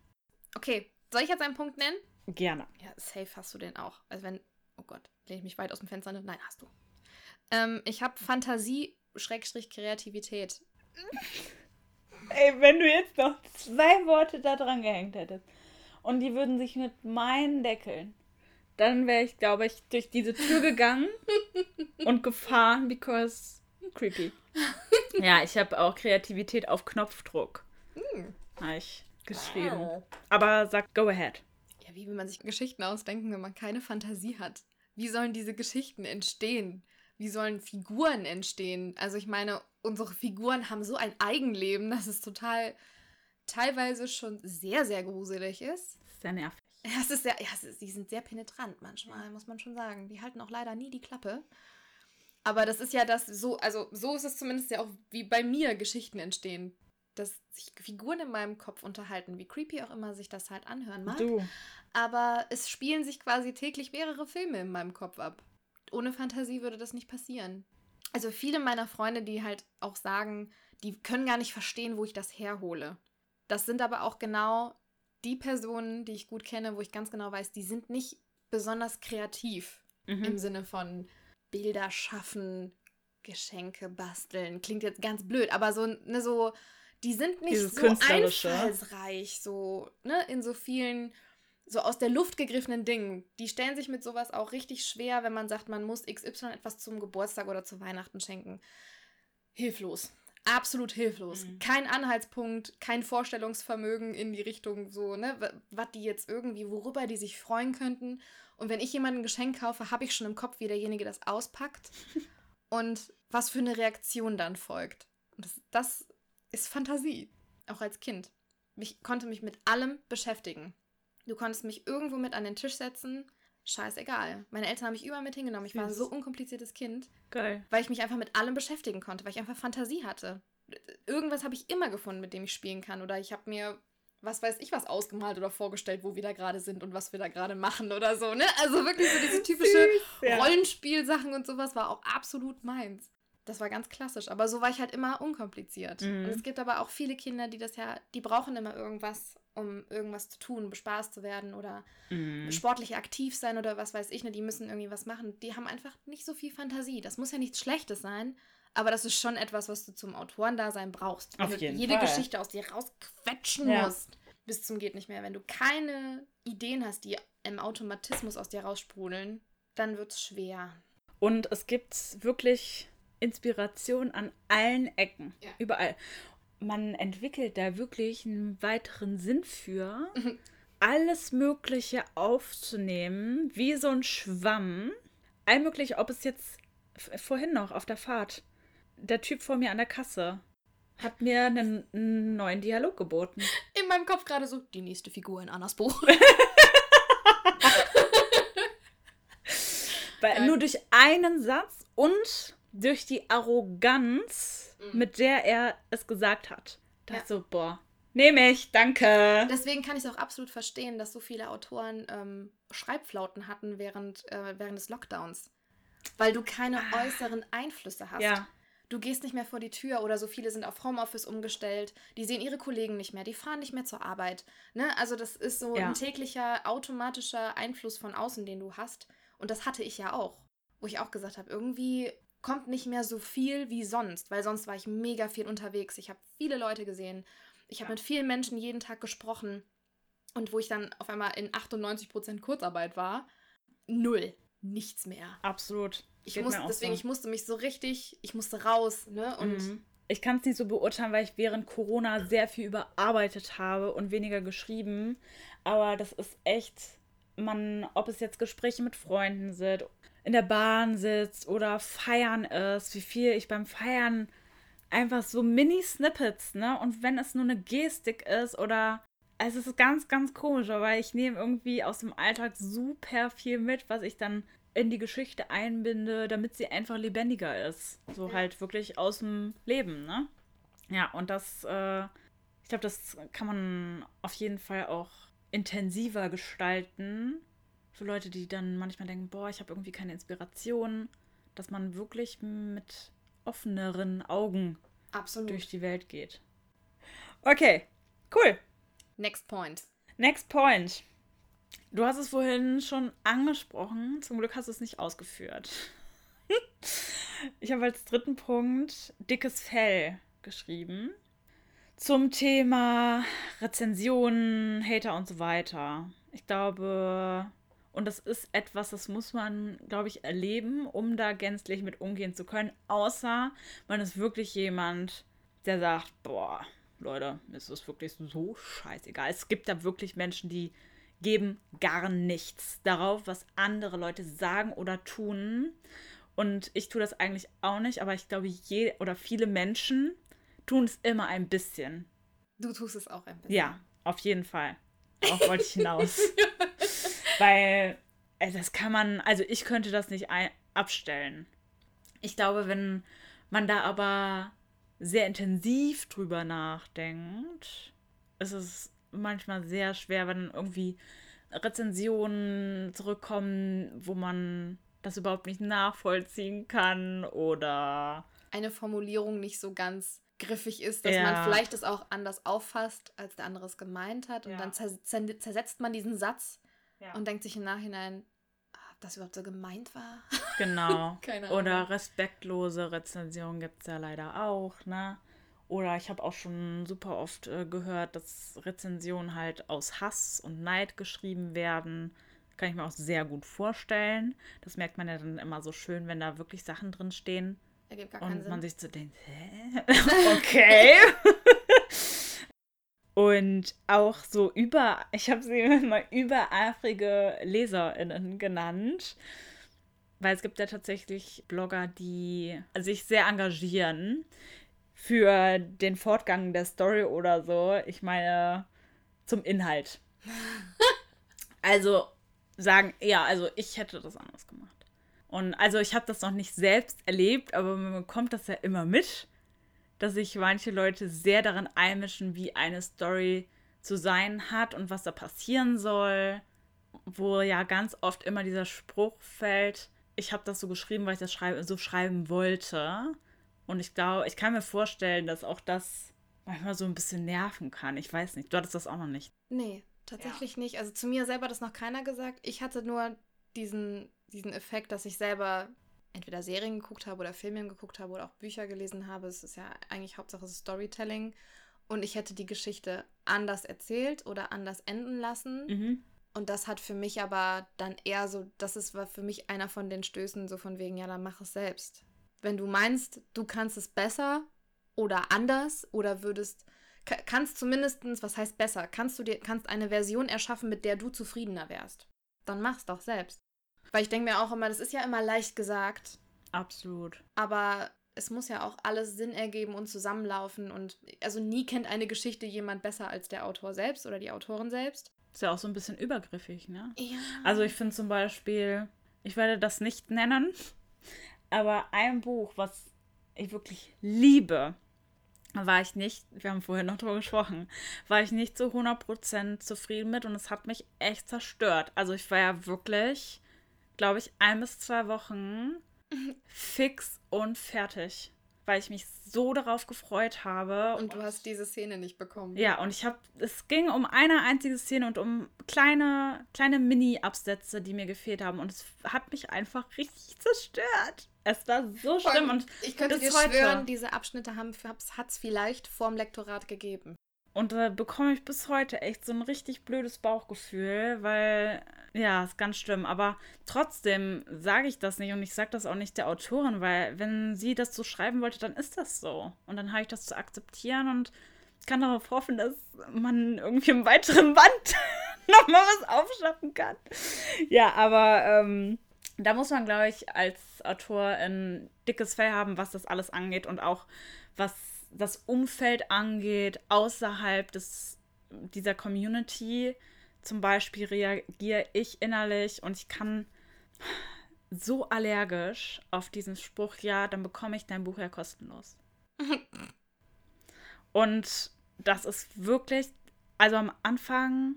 Okay, soll ich jetzt einen Punkt nennen?
Gerne.
Ja, safe hast du den auch. Also wenn, oh Gott, lehne ich mich weit aus dem Fenster? Ne? Nein, hast du. Ähm, ich habe Fantasie, Schrägstrich, Kreativität.
Ey, wenn du jetzt noch zwei Worte da dran gehängt hättest und die würden sich mit meinen deckeln, dann wäre ich, glaube ich, durch diese Tür gegangen und gefahren, because creepy. Ja, ich habe auch Kreativität auf Knopfdruck.
Hm.
Habe ich geschrieben. Aber sag, go ahead.
Ja, wie will man sich Geschichten ausdenken, wenn man keine Fantasie hat? Wie sollen diese Geschichten entstehen? Wie sollen Figuren entstehen? Also ich meine, unsere Figuren haben so ein Eigenleben, dass es total teilweise schon sehr, sehr gruselig ist
sehr nervig.
Ja, es ist sehr, ja, ist, die sind sehr penetrant manchmal, muss man schon sagen. Die halten auch leider nie die Klappe. Aber das ist ja das so, also so ist es zumindest ja auch wie bei mir Geschichten entstehen. Dass sich Figuren in meinem Kopf unterhalten, wie creepy auch immer sich das halt anhören mag.
Du.
Aber es spielen sich quasi täglich mehrere Filme in meinem Kopf ab. Ohne Fantasie würde das nicht passieren. Also viele meiner Freunde, die halt auch sagen, die können gar nicht verstehen, wo ich das herhole. Das sind aber auch genau die Personen, die ich gut kenne, wo ich ganz genau weiß, die sind nicht besonders kreativ im
Mhm.
Sinne von Bilder schaffen, Geschenke basteln. Klingt jetzt ganz blöd, aber so, ne, so, die sind nicht
Dieses
so einfallsreich, so, ne, in so vielen, so aus der Luft gegriffenen Dingen. Die stellen sich mit sowas auch richtig schwer, wenn man sagt, man muss XY etwas zum Geburtstag oder zu Weihnachten schenken. Hilflos. Absolut hilflos.
Mhm.
Kein Anhaltspunkt, kein Vorstellungsvermögen in die Richtung, so, ne, was die jetzt irgendwie, worüber die sich freuen könnten. Und wenn ich jemandem ein Geschenk kaufe, habe ich schon im Kopf, wie derjenige das auspackt und was für eine Reaktion dann folgt. Das, das ist Fantasie, auch als Kind. Ich konnte mich mit allem beschäftigen. Du konntest mich irgendwo mit an den Tisch setzen, scheißegal. Meine Eltern haben mich überall mit hingenommen. Ich war ein
Süß.
so unkompliziertes Kind,
Geil.
weil ich mich einfach mit allem beschäftigen konnte, weil ich einfach Fantasie hatte. Irgendwas habe ich immer gefunden, mit dem ich spielen kann. Oder ich habe mir, was weiß ich, was ausgemalt oder vorgestellt, wo wir da gerade sind und was wir da gerade machen oder so. Ne? Also wirklich so diese typische
ja.
Rollenspielsachen und sowas war auch absolut meins. Das war ganz klassisch, aber so war ich halt immer unkompliziert.
Mhm.
Und es gibt aber auch viele Kinder, die das ja, die brauchen immer irgendwas, um irgendwas zu tun, bespaßt zu werden oder
Mhm.
sportlich aktiv sein oder was weiß ich, ne, die müssen irgendwie was machen. Die haben einfach nicht so viel Fantasie. Das muss ja nichts Schlechtes sein, aber das ist schon etwas, was du zum Autorendasein brauchst. Wenn
Auf
du jede
Fall.
Geschichte aus dir rausquetschen
Ja.
musst, bis zum geht nicht mehr. Wenn du keine Ideen hast, die im Automatismus aus dir raussprudeln, dann wird's schwer.
Und es gibt wirklich Inspiration an allen Ecken.
Ja.
Überall. Man entwickelt da wirklich einen weiteren Sinn für,
Mhm.
alles Mögliche aufzunehmen, wie so ein Schwamm. Allmöglich, ob es jetzt vorhin noch auf der Fahrt, der Typ vor mir an der Kasse hat mir einen, einen neuen Dialog geboten.
In meinem Kopf gerade so, die nächste Figur in Annas Buch.
Weil
Geil.
nur durch einen Satz und durch die Arroganz,
Mhm.
mit der er es gesagt hat. Da
Ja.
so, boah, Nehme ich, danke.
Deswegen kann ich es auch absolut verstehen, dass so viele Autoren ähm, Schreibflauten hatten während, äh, während des Lockdowns. Weil du keine äußeren Einflüsse hast.
Ja.
Du gehst nicht mehr vor die Tür oder so viele sind auf Homeoffice umgestellt. Die sehen ihre Kollegen nicht mehr, die fahren nicht mehr zur Arbeit. Ne? Also das ist so
Ja.
ein täglicher automatischer Einfluss von außen, den du hast. Und das hatte ich ja auch. Wo ich auch gesagt habe, irgendwie kommt nicht mehr so viel wie sonst, weil sonst war ich mega viel unterwegs. Ich habe viele Leute gesehen. Ich habe
Ja.
mit vielen Menschen jeden Tag gesprochen. Und wo ich dann auf einmal in 98% Kurzarbeit war, null. Nichts mehr.
Absolut.
Ich
Geht
musste, deswegen,
so.
ich musste mich so richtig, ich musste raus, ne? Und
Mhm. Ich kann es nicht so beurteilen, weil ich während Corona sehr viel überarbeitet habe und weniger geschrieben. Aber das ist echt, man, ob es jetzt Gespräche mit Freunden sind, in der Bahn sitzt oder feiern ist, wie viel ich beim Feiern einfach so Mini-Snippets, ne? Und wenn es nur eine Gestik ist oder. Also es ist ganz, ganz komisch, aber ich nehme irgendwie aus dem Alltag super viel mit, was ich dann in die Geschichte einbinde, damit sie einfach lebendiger ist. So halt wirklich aus dem Leben, ne? Ja, und das, äh, ich glaube, das kann man auf jeden Fall auch intensiver gestalten. Für Leute, die dann manchmal denken, boah, ich habe irgendwie keine Inspiration, dass man wirklich mit offeneren Augen
absolut.
durch die Welt geht. Okay, cool.
Next point.
Next point. Du hast es vorhin schon angesprochen. Zum Glück hast du es nicht ausgeführt. ich habe als dritten Punkt dickes Fell geschrieben. Zum Thema Rezensionen, Hater und so weiter. Ich glaube, und das ist etwas, das muss man, glaube ich, erleben, um da gänzlich mit umgehen zu können. Außer man ist wirklich jemand, der sagt, boah, Leute, mir ist wirklich so scheißegal. Es gibt da wirklich Menschen, die geben gar nichts darauf, was andere Leute sagen oder tun. Und ich tue das eigentlich auch nicht, aber ich glaube, je oder viele Menschen tun es immer ein bisschen.
Du tust es auch ein bisschen.
Ja, auf jeden Fall. Auch wollte ich hinaus. Weil äh, das kann man, also ich könnte das nicht abstellen. Ich glaube, wenn man da aber sehr intensiv drüber nachdenkt, ist es manchmal sehr schwer, wenn irgendwie Rezensionen zurückkommen, wo man das überhaupt nicht nachvollziehen kann oder
Eine Formulierung nicht so ganz griffig ist, dass
Ja.
man vielleicht es auch anders auffasst, als der andere es gemeint hat. Und
Ja.
dann zers zer- zersetzt man diesen Satz
Ja.
und denkt sich im Nachhinein, ah, ob das überhaupt so gemeint war.
Genau.
Keine Ahnung.
Oder respektlose Rezensionen gibt es ja leider auch, ne? Oder ich habe auch schon super oft äh, gehört, dass Rezensionen halt aus Hass und Neid geschrieben werden. Kann ich mir auch sehr gut vorstellen. Das merkt man ja dann immer so schön, wenn da wirklich Sachen drin stehen
Ergibt gar keinen
und man
Sinn.
sich so denkt, hä? okay. und auch so über, ich habe sie mal übereifrige LeserInnen genannt. Weil es gibt ja tatsächlich Blogger, die sich sehr engagieren für den Fortgang der Story oder so. Ich meine, zum Inhalt. also sagen, ja, also ich hätte das anders gemacht. Und also ich habe das noch nicht selbst erlebt, aber man bekommt das ja immer mit, dass sich manche Leute sehr daran einmischen, wie eine Story zu sein hat und was da passieren soll. Wo ja ganz oft immer dieser Spruch fällt, ich habe das so geschrieben, weil ich das schrei so schreiben wollte. Und ich glaube, ich kann mir vorstellen, dass auch das manchmal so ein bisschen nerven kann. Ich weiß nicht. Du hattest das auch noch nicht.
Nee, tatsächlich nicht. Also zu mir selber hat das noch keiner gesagt. Ich hatte nur diesen, diesen Effekt, dass ich selber entweder Serien geguckt habe oder Filme geguckt habe oder auch Bücher gelesen habe. Es ist ja eigentlich Hauptsache Storytelling. Und ich hätte die Geschichte anders erzählt oder anders enden lassen.
Mhm.
Und das hat für mich aber dann eher so, das ist war für mich einer von den Stößen, so von wegen, ja, dann mach es selbst. Wenn du meinst, du kannst es besser oder anders oder würdest, ka- kannst zumindestens, was heißt besser, kannst du dir, kannst eine Version erschaffen, mit der du zufriedener wärst, dann mach's doch selbst. Weil ich denke mir auch immer, das ist ja immer leicht gesagt,
Absolut.
aber es muss ja auch alles Sinn ergeben und zusammenlaufen und also nie kennt eine Geschichte jemand besser als der Autor selbst oder die Autorin selbst.
Ist ja auch so ein bisschen übergriffig, ne?
Ja.
Also ich finde zum Beispiel, ich werde das nicht nennen, aber ein Buch, was ich wirklich liebe, war ich nicht, wir haben vorher noch drüber gesprochen, war ich nicht zu 100% zufrieden mit und es hat mich echt zerstört. Also ich war ja wirklich, glaube ich, ein bis zwei Wochen fix und fertig weil ich mich so darauf gefreut habe.
Und du hast diese Szene nicht bekommen.
Ja, und ich habe, es ging um eine einzige Szene und um kleine, kleine Mini-Absätze, die mir gefehlt haben. Und es hat mich einfach richtig zerstört. Es war so schlimm und
ich könnte dir heute. schwören, diese Abschnitte hat es vielleicht vorm Lektorat gegeben.
Und da bekomme ich bis heute echt so ein richtig blödes Bauchgefühl, weil, ja, ist ganz schlimm. Aber trotzdem sage ich das nicht und ich sage das auch nicht der Autorin, weil wenn sie das so schreiben wollte, dann ist das so. Und dann habe ich das zu akzeptieren und kann darauf hoffen, dass man irgendwie im weiteren Band nochmal was aufschaffen kann. Ja, aber ähm, da muss man, glaube ich, als Autor ein dickes Fell haben, was das alles angeht und auch was das Umfeld angeht, außerhalb des, dieser Community. Zum Beispiel reagiere ich innerlich und ich kann so allergisch auf diesen Spruch, ja, dann bekomme ich dein Buch ja kostenlos. und das ist wirklich, also am Anfang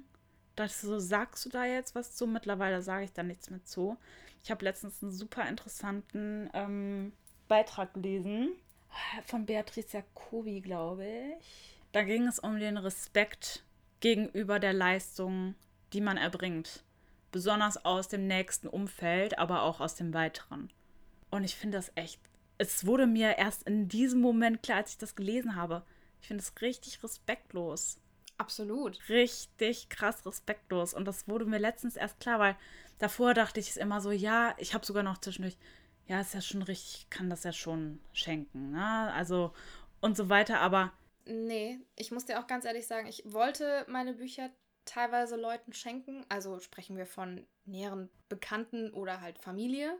dachte ich so, sagst du da jetzt was zu? Mittlerweile sage ich da nichts mehr zu. Ich habe letztens einen super interessanten ähm, Beitrag gelesen von Beatrice Jacobi, glaube ich. Da ging es um den Respekt gegenüber der Leistung, die man erbringt. Besonders aus dem nächsten Umfeld, aber auch aus dem weiteren. Und ich finde das echt. Es wurde mir erst in diesem Moment klar, als ich das gelesen habe. Ich finde es richtig respektlos.
Absolut.
Richtig krass respektlos. Und das wurde mir letztens erst klar, weil davor dachte ich es immer so, ja, ich habe sogar noch zwischendurch, ja, ist ja schon richtig, kann das ja schon schenken, ne? Also und so weiter, aber.
Nee, ich muss dir auch ganz ehrlich sagen, ich wollte meine Bücher teilweise Leuten schenken, also sprechen wir von näheren Bekannten oder halt Familie.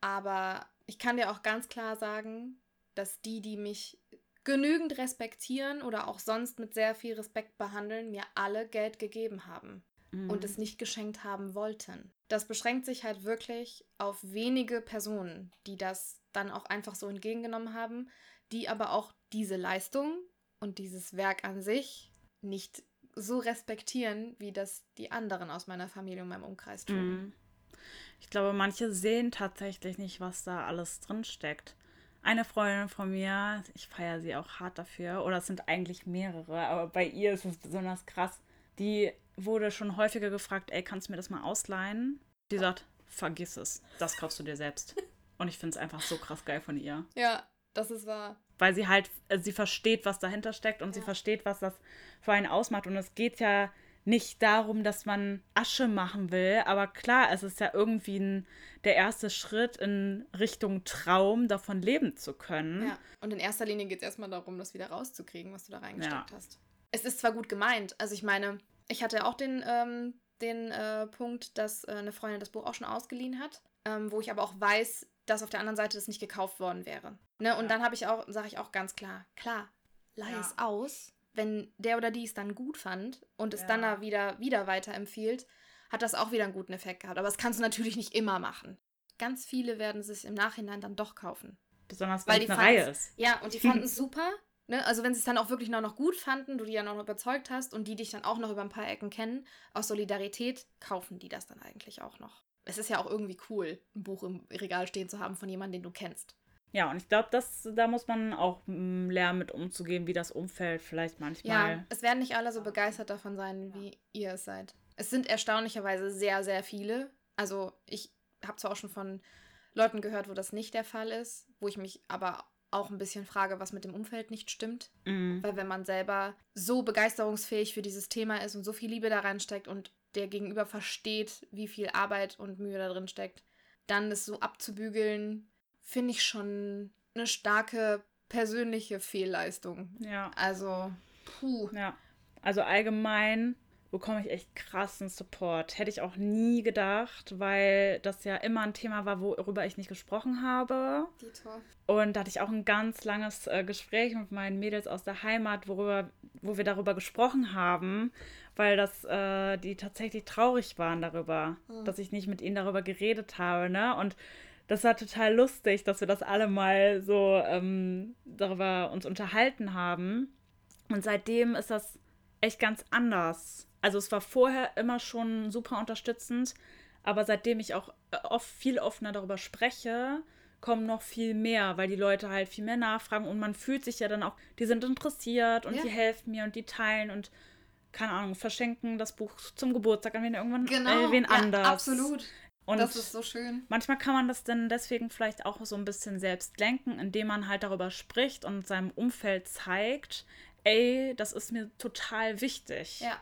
Aber ich kann dir auch ganz klar sagen, dass die, die mich genügend respektieren oder auch sonst mit sehr viel Respekt behandeln, mir alle Geld gegeben haben mhm. und es nicht geschenkt haben wollten. Das beschränkt sich halt wirklich auf wenige Personen, die das dann auch einfach so entgegengenommen haben, die aber auch diese Leistung und dieses Werk an sich nicht so respektieren, wie das die anderen aus meiner Familie und meinem Umkreis tun. Mhm.
Ich glaube, manche sehen tatsächlich nicht, was da alles drin steckt. Eine Freundin von mir, ich feiere sie auch hart dafür, oder es sind eigentlich mehrere, aber bei ihr ist es besonders krass. Die wurde schon häufiger gefragt, ey, kannst du mir das mal ausleihen? Die sagt, vergiss es, das kaufst du dir selbst. Und ich finde es einfach so krass geil von ihr.
Ja, das ist wahr.
Weil sie halt, äh, sie versteht, was dahinter steckt und ja. sie versteht, was das für einen ausmacht. Und es geht ja nicht darum, dass man Asche machen will, aber klar, es ist ja irgendwie ein, der erste Schritt in Richtung Traum, davon leben zu können.
Ja, und in erster Linie geht es erstmal darum, das wieder rauszukriegen, was du da reingesteckt ja. hast. Es ist zwar gut gemeint, also ich meine, ich hatte auch den, ähm, den äh, Punkt, dass äh, eine Freundin das Buch auch schon ausgeliehen hat, ähm, wo ich aber auch weiß, dass auf der anderen Seite das nicht gekauft worden wäre. Ne? Und ja. dann habe ich auch, sage ich auch ganz klar, klar, leih ja. es aus. Wenn der oder die es dann gut fand und es ja. dann da wieder, wieder weiterempfiehlt, hat das auch wieder einen guten Effekt gehabt. Aber das kannst du natürlich nicht immer machen. Ganz viele werden es im Nachhinein dann doch kaufen.
Besonders wenn es eine Reihe ist.
Ja, und die fanden es super Ne? Also wenn sie es dann auch wirklich noch, noch gut fanden, du die ja noch überzeugt hast und die dich dann auch noch über ein paar Ecken kennen, aus Solidarität kaufen die das dann eigentlich auch noch. Es ist ja auch irgendwie cool, ein Buch im Regal stehen zu haben von jemandem, den du kennst.
Ja, und ich glaube, da muss man auch mm, lernen, mit umzugehen, wie das Umfeld vielleicht manchmal.
Ja, es werden nicht alle so begeistert davon sein, wie ihr es seid. Es sind erstaunlicherweise sehr, sehr viele. Also ich habe zwar auch schon von Leuten gehört, wo das nicht der Fall ist, wo ich mich aber auch ein bisschen frage, was mit dem Umfeld nicht stimmt. Mhm. Weil wenn man selber so begeisterungsfähig für dieses Thema ist und so viel Liebe da reinsteckt und der Gegenüber versteht, wie viel Arbeit und Mühe da drin steckt, dann es so abzubügeln, finde ich schon eine starke persönliche Fehlleistung.
Ja.
Also, puh.
Ja. Also allgemein bekomme ich echt krassen Support. Hätte ich auch nie gedacht, weil das ja immer ein Thema war, worüber ich nicht gesprochen habe. Dito. Und da hatte ich auch ein ganz langes äh, Gespräch mit meinen Mädels aus der Heimat, worüber, wo wir darüber gesprochen haben, weil das äh, die tatsächlich traurig waren darüber, mhm. dass ich nicht mit ihnen darüber geredet habe. Ne? Und das war total lustig, dass wir das alle mal so ähm, darüber uns unterhalten haben. Und seitdem ist das echt ganz anders. Also es war vorher immer schon super unterstützend, aber seitdem ich auch äh, oft viel offener darüber spreche, kommen noch viel mehr, weil die Leute halt viel mehr nachfragen und man fühlt sich ja dann auch, die sind interessiert und ja. die helfen mir und die teilen und keine Ahnung, verschenken das Buch zum Geburtstag an wen irgendwann genau, äh, wen ja, anders.
Absolut. Und das ist so schön.
Manchmal kann man das dann deswegen vielleicht auch so ein bisschen selbst lenken, indem man halt darüber spricht und seinem Umfeld zeigt, ey, das ist mir total wichtig.
Ja.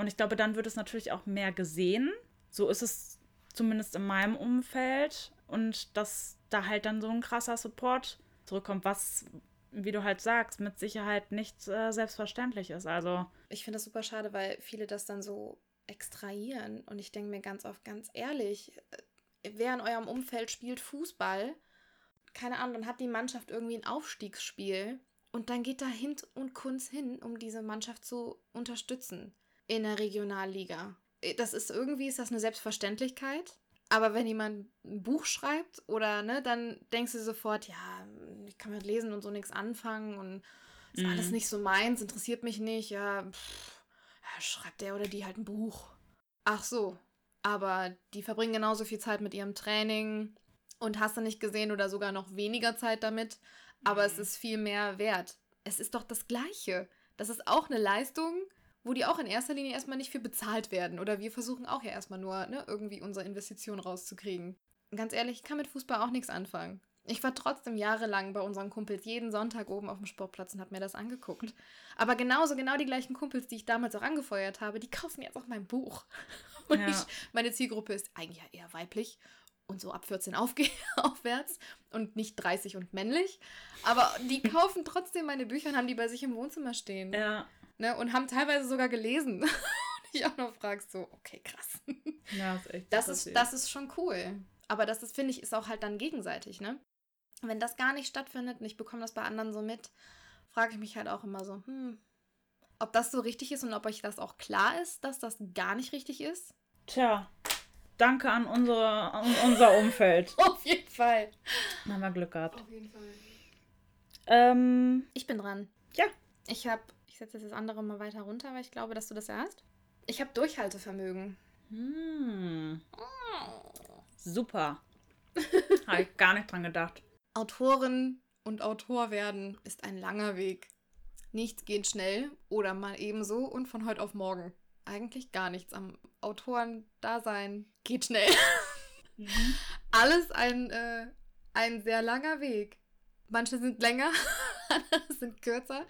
Und ich glaube, dann wird es natürlich auch mehr gesehen. So ist es zumindest in meinem Umfeld. Und dass da halt dann so ein krasser Support zurückkommt, was, wie du halt sagst, mit Sicherheit nicht äh, selbstverständlich ist. Also.
Ich finde das super schade, weil viele das dann so extrahieren. Und ich denke mir ganz oft, ganz ehrlich, äh, wer in eurem Umfeld spielt Fußball, keine Ahnung, dann hat die Mannschaft irgendwie ein Aufstiegsspiel und dann geht da hin und Kunst hin, um diese Mannschaft zu unterstützen in der Regionalliga. Äh, das ist irgendwie, ist das eine Selbstverständlichkeit. Aber wenn jemand ein Buch schreibt oder ne, dann denkst du sofort, ja, ich kann mit Lesen und so nichts anfangen und ist mhm. alles nicht so meins, interessiert mich nicht, ja, pff, schreibt der oder die halt ein Buch. Ach so. Aber die verbringen genauso viel Zeit mit ihrem Training und hast du nicht gesehen oder sogar noch weniger Zeit damit. Aber mhm. es ist viel mehr wert. Es ist doch das Gleiche. Das ist auch eine Leistung, wo die auch in erster Linie erstmal nicht für bezahlt werden. Oder wir versuchen auch ja erstmal nur, ne, irgendwie unsere Investition rauszukriegen. Ganz ehrlich, ich kann mit Fußball auch nichts anfangen. Ich war trotzdem jahrelang bei unseren Kumpels jeden Sonntag oben auf dem Sportplatz und habe mir das angeguckt. Aber genauso, genau die gleichen Kumpels, die ich damals auch angefeuert habe, die kaufen jetzt auch mein Buch. Und ja. ich, meine Zielgruppe ist eigentlich ja eher weiblich und so ab 14 aufwärts und nicht 30 und männlich. Aber die kaufen trotzdem meine Bücher und haben die bei sich im Wohnzimmer stehen.
Ja.
Ne, und haben teilweise sogar gelesen. und ich auch noch fragst so, okay, krass.
Ja, ist echt.
Das ist, das ist schon cool. Aber das ist, finde ich, ist auch halt dann gegenseitig, ne? Wenn das gar nicht stattfindet und ich bekomme das bei anderen so mit, frage ich mich halt auch immer so, hm, ob das so richtig ist und ob euch das auch klar ist, dass das gar nicht richtig ist.
Tja, danke an, unsere, an unser Umfeld.
Auf jeden Fall.
Dann haben wir Glück gehabt.
Auf jeden Fall.
Ähm,
ich bin dran.
Ja.
Ich habe, setze jetzt das andere mal weiter runter, weil ich glaube, dass du das ja hast. Ich habe Durchhaltevermögen.
Hm. Oh. Super. habe ich gar nicht dran gedacht.
Autorin und Autor werden ist ein langer Weg. Nichts geht schnell oder mal ebenso und von heute auf morgen. Eigentlich gar nichts am Autorendasein geht schnell. Mhm. Alles ein, äh, ein sehr langer Weg. Manche sind länger, sind kürzer.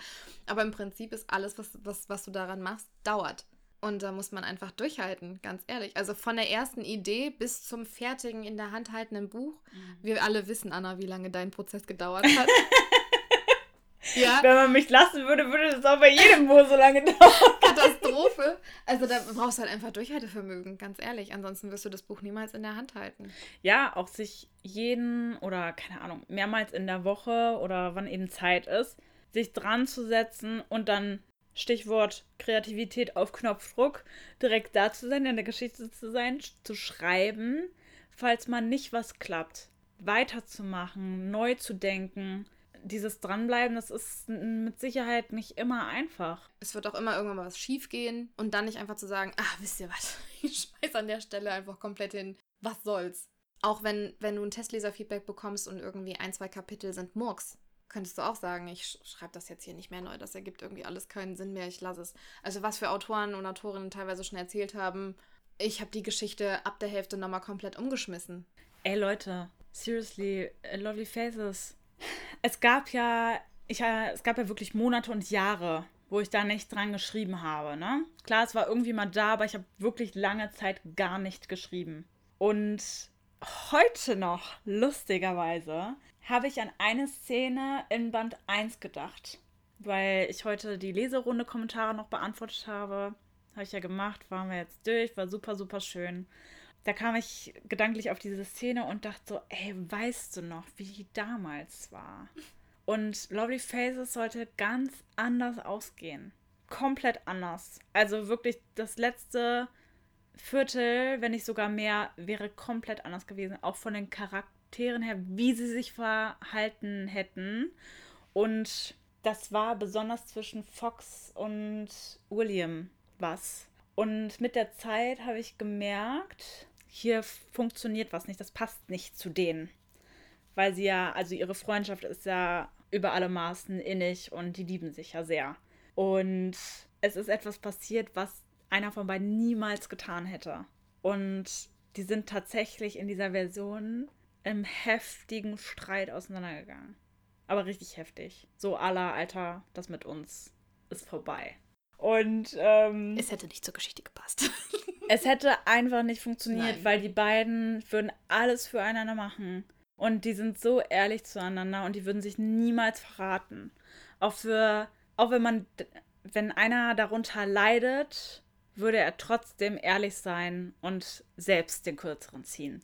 Aber im Prinzip ist alles, was, was, was du daran machst, dauert. Und da muss man einfach durchhalten, ganz ehrlich. Also von der ersten Idee bis zum fertigen in der Hand haltenden Buch. Mhm. Wir alle wissen, Anna, wie lange dein Prozess gedauert hat.
ja. Wenn man mich lassen würde, würde das auch bei jedem Buch so lange dauern.
Katastrophe. Also da brauchst du halt einfach Durchhaltevermögen, ganz ehrlich. Ansonsten wirst du das Buch niemals in der Hand halten.
Ja, auch sich jeden oder keine Ahnung, mehrmals in der Woche oder wann eben Zeit ist, sich dran zu setzen und dann Stichwort Kreativität auf Knopfdruck, direkt da zu sein, in der Geschichte zu sein, zu schreiben, falls man nicht was klappt, weiterzumachen, neu zu denken. Dieses Dranbleiben, das ist mit Sicherheit nicht immer einfach.
Es wird auch immer irgendwann mal was schief gehen und dann nicht einfach zu sagen, ah, wisst ihr was, ich schmeiß an der Stelle einfach komplett hin. Was soll's? Auch wenn, wenn du ein Testleser-Feedback bekommst und irgendwie ein, zwei Kapitel sind Murks, könntest du auch sagen, ich schreibe das jetzt hier nicht mehr neu, das ergibt irgendwie alles keinen Sinn mehr, ich lasse es. Also was für Autoren und Autorinnen teilweise schon erzählt haben, ich habe die Geschichte ab der Hälfte nochmal komplett umgeschmissen.
Ey Leute, seriously, uh, Lovely Faces. Es gab ja, ich, äh, es gab ja wirklich Monate und Jahre, wo ich da nicht dran geschrieben habe, ne? Klar, es war irgendwie mal da, aber ich habe wirklich lange Zeit gar nicht geschrieben. Und heute noch, lustigerweise, habe ich an eine Szene in Band 1 gedacht. Weil ich heute die Leserunde Kommentare noch beantwortet habe. Habe ich ja gemacht, waren wir jetzt durch, war super, super schön. Da kam ich gedanklich auf diese Szene und dachte so, ey, weißt du noch, wie die damals war? Und Lovely Faces sollte ganz anders ausgehen. Komplett anders. Also wirklich das letzte Viertel, wenn nicht sogar mehr, wäre komplett anders gewesen. Auch von den Charakteren her, wie sie sich verhalten hätten. Und das war besonders zwischen Fox und William was. Und mit der Zeit habe ich gemerkt, hier funktioniert was nicht, das passt nicht zu denen. Weil sie ja, also ihre Freundschaft ist ja über alle Maßen innig und die lieben sich ja sehr. Und es ist etwas passiert, was einer von beiden niemals getan hätte. Und die sind tatsächlich in dieser Version im heftigen Streit auseinandergegangen. Aber richtig heftig. So aller Alter, das mit uns ist vorbei. Und ähm,
Es hätte nicht zur Geschichte gepasst.
es hätte einfach nicht funktioniert,
Nein.
weil die beiden würden alles füreinander machen. Und die sind so ehrlich zueinander und die würden sich niemals verraten. Auch für, auch wenn man, wenn einer darunter leidet, würde er trotzdem ehrlich sein und selbst den kürzeren ziehen.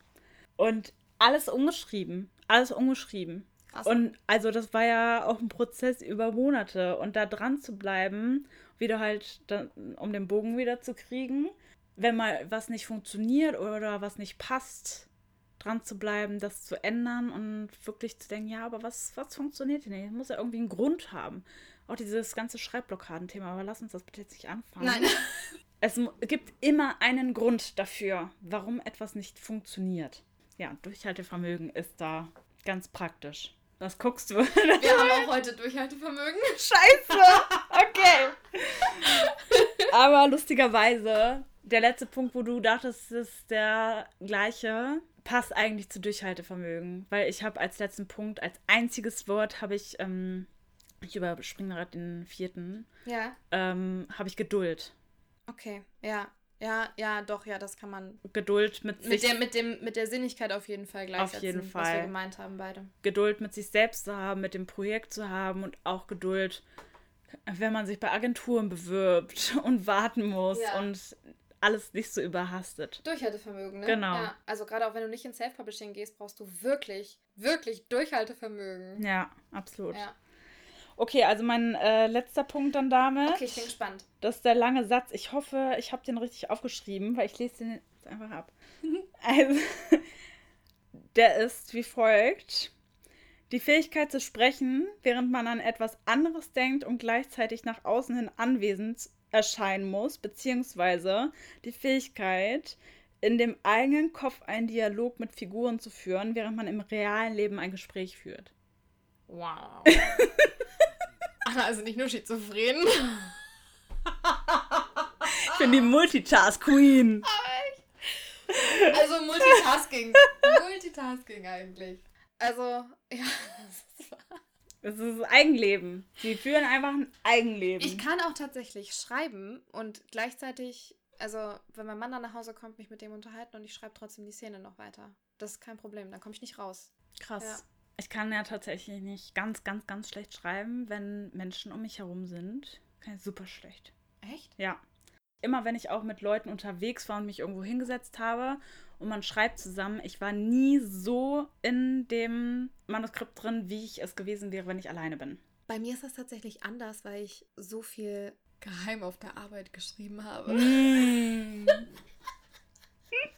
Und alles ungeschrieben. Alles ungeschrieben.
Krass.
Und also das war ja auch ein Prozess über Monate. Und da dran zu bleiben, wieder halt, dann, um den Bogen wieder zu kriegen, wenn mal was nicht funktioniert oder was nicht passt, dran zu bleiben, das zu ändern und wirklich zu denken, ja, aber was, was funktioniert denn nicht? Muss ja irgendwie einen Grund haben. Auch dieses ganze Schreibblockaden-Thema, aber lass uns das bitte jetzt nicht anfangen.
Nein.
Es gibt immer einen Grund dafür, warum etwas nicht funktioniert. Ja, Durchhaltevermögen ist da ganz praktisch. Was guckst du?
Wir haben auch heute Durchhaltevermögen.
Scheiße! Okay. Aber lustigerweise, der letzte Punkt, wo du dachtest, es ist der gleiche, passt eigentlich zu Durchhaltevermögen. Weil ich habe als letzten Punkt, als einziges Wort, habe ich, ähm, ich überspringe gerade den vierten,
Ja,
ähm, habe ich Geduld.
okay. Ja, ja, ja, doch, ja, das kann man
Geduld mit,
mit
sich
der, mit, dem, mit der Sinnigkeit auf jeden Fall gleichsetzen,
jeden
was wir
Fall.
gemeint haben beide.
Geduld mit sich selbst zu haben, mit dem Projekt zu haben und auch Geduld, wenn man sich bei Agenturen bewirbt und warten muss
Ja.
und alles nicht so überhastet.
Durchhaltevermögen, ne?
Genau.
Ja, also gerade auch wenn du nicht ins Self-Publishing gehst, brauchst du wirklich, wirklich Durchhaltevermögen.
Ja, absolut.
Ja.
Okay, also mein äh, letzter Punkt dann damit.
Okay, ich bin gespannt.
Das ist der lange Satz. Ich hoffe, ich habe den richtig aufgeschrieben, weil ich lese den jetzt einfach ab. Also, der ist wie folgt. Die Fähigkeit zu sprechen, während man an etwas anderes denkt und gleichzeitig nach außen hin anwesend erscheinen muss, beziehungsweise die Fähigkeit, in dem eigenen Kopf einen Dialog mit Figuren zu führen, während man im realen Leben ein Gespräch führt.
Wow. Anna, also nicht nur schizophren.
Ich bin die Multitask Queen.
Also Multitasking. Multitasking eigentlich. Also, ja. das ist.
Das ist Eigenleben. Sie führen einfach ein Eigenleben.
Ich kann auch tatsächlich schreiben und gleichzeitig, also wenn mein Mann dann nach Hause kommt, mich mit dem unterhalten und ich schreibe trotzdem die Szene noch weiter. Das ist kein Problem, dann komme ich nicht raus.
Krass.
Ja.
Ich kann ja tatsächlich nicht ganz, ganz, ganz schlecht schreiben, wenn Menschen um mich herum sind. Kann ich super schlecht.
Echt?
Ja. Immer wenn ich auch mit Leuten unterwegs war und mich irgendwo hingesetzt habe und man schreibt zusammen, ich war nie so in dem Manuskript drin, wie ich es gewesen wäre, wenn ich alleine bin.
Bei mir ist das tatsächlich anders, weil ich so viel geheim auf der Arbeit geschrieben habe.
Mm.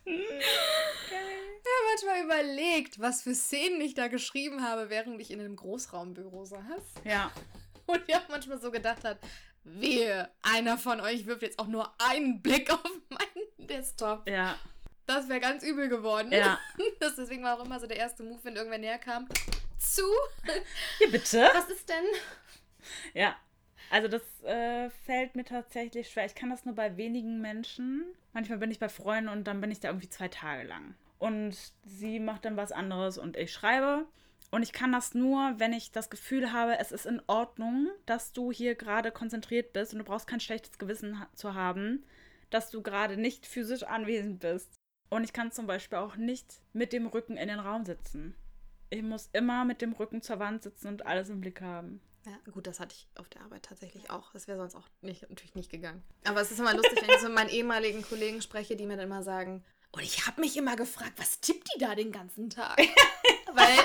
Ja, manchmal überlegt, was für Szenen ich da geschrieben habe, während ich in einem Großraumbüro saß.
Ja.
Und ich auch manchmal so gedacht hat, wehe, einer von euch wirft jetzt auch nur einen Blick auf meinen Desktop.
Ja.
Das wäre ganz übel geworden.
Ja.
Das deswegen war auch immer so der erste Move, wenn irgendwer näher kam. Zu?
Hier bitte.
Was ist denn?
Ja. Also das äh, fällt mir tatsächlich schwer. Ich kann das nur bei wenigen Menschen. Manchmal bin ich bei Freunden und dann bin ich da irgendwie zwei Tage lang. Und sie macht dann was anderes und ich schreibe. Und ich kann das nur, wenn ich das Gefühl habe, es ist in Ordnung, dass du hier gerade konzentriert bist und du brauchst kein schlechtes Gewissen zu haben, dass du gerade nicht physisch anwesend bist. Und ich kann zum Beispiel auch nicht mit dem Rücken in den Raum sitzen. Ich muss immer mit dem Rücken zur Wand sitzen und alles im Blick haben.
Ja, gut, das hatte ich auf der Arbeit tatsächlich auch. Das wäre sonst auch nicht, natürlich nicht gegangen. Aber es ist immer lustig, wenn ich so mit meinen ehemaligen Kollegen spreche, die mir dann immer sagen, und ich habe mich immer gefragt, was tippt die da den ganzen Tag? Weil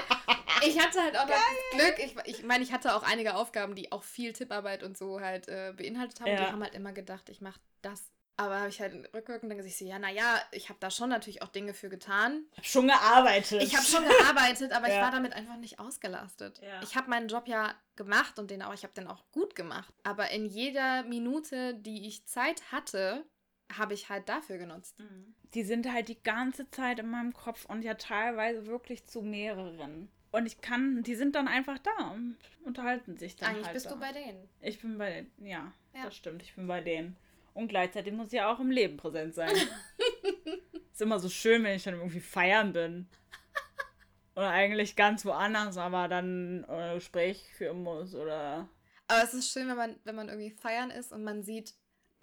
ich hatte halt auch noch das Glück, ich, ich meine, ich hatte auch einige Aufgaben, die auch viel Tipparbeit und so halt äh, beinhaltet haben. Und
Ja.
die haben halt immer gedacht, ich mache das Aber habe ich halt rückwirkend dann gesagt, so, ja, naja, ich habe da schon natürlich auch Dinge für getan.
Ich habe schon gearbeitet.
Ich habe schon gearbeitet, aber
Ja.
ich war damit einfach nicht ausgelastet.
Ja.
Ich habe meinen Job ja gemacht und den auch, ich habe den auch gut gemacht. Aber in jeder Minute, die ich Zeit hatte, habe ich halt dafür genutzt.
Die sind halt die ganze Zeit in meinem Kopf und ja teilweise wirklich zu mehreren. Und ich kann, die sind dann einfach da und unterhalten sich dann
Eigentlich
halt
bist
da.
du bei denen.
Ich bin bei, ja,
Ja.
das stimmt, ich bin bei denen. Und gleichzeitig muss ich ja auch im Leben präsent sein. ist immer so schön, wenn ich dann irgendwie feiern bin. Oder eigentlich ganz woanders, aber dann ein Gespräch führen muss oder.
Aber es ist schön, wenn man, wenn man irgendwie feiern ist und man sieht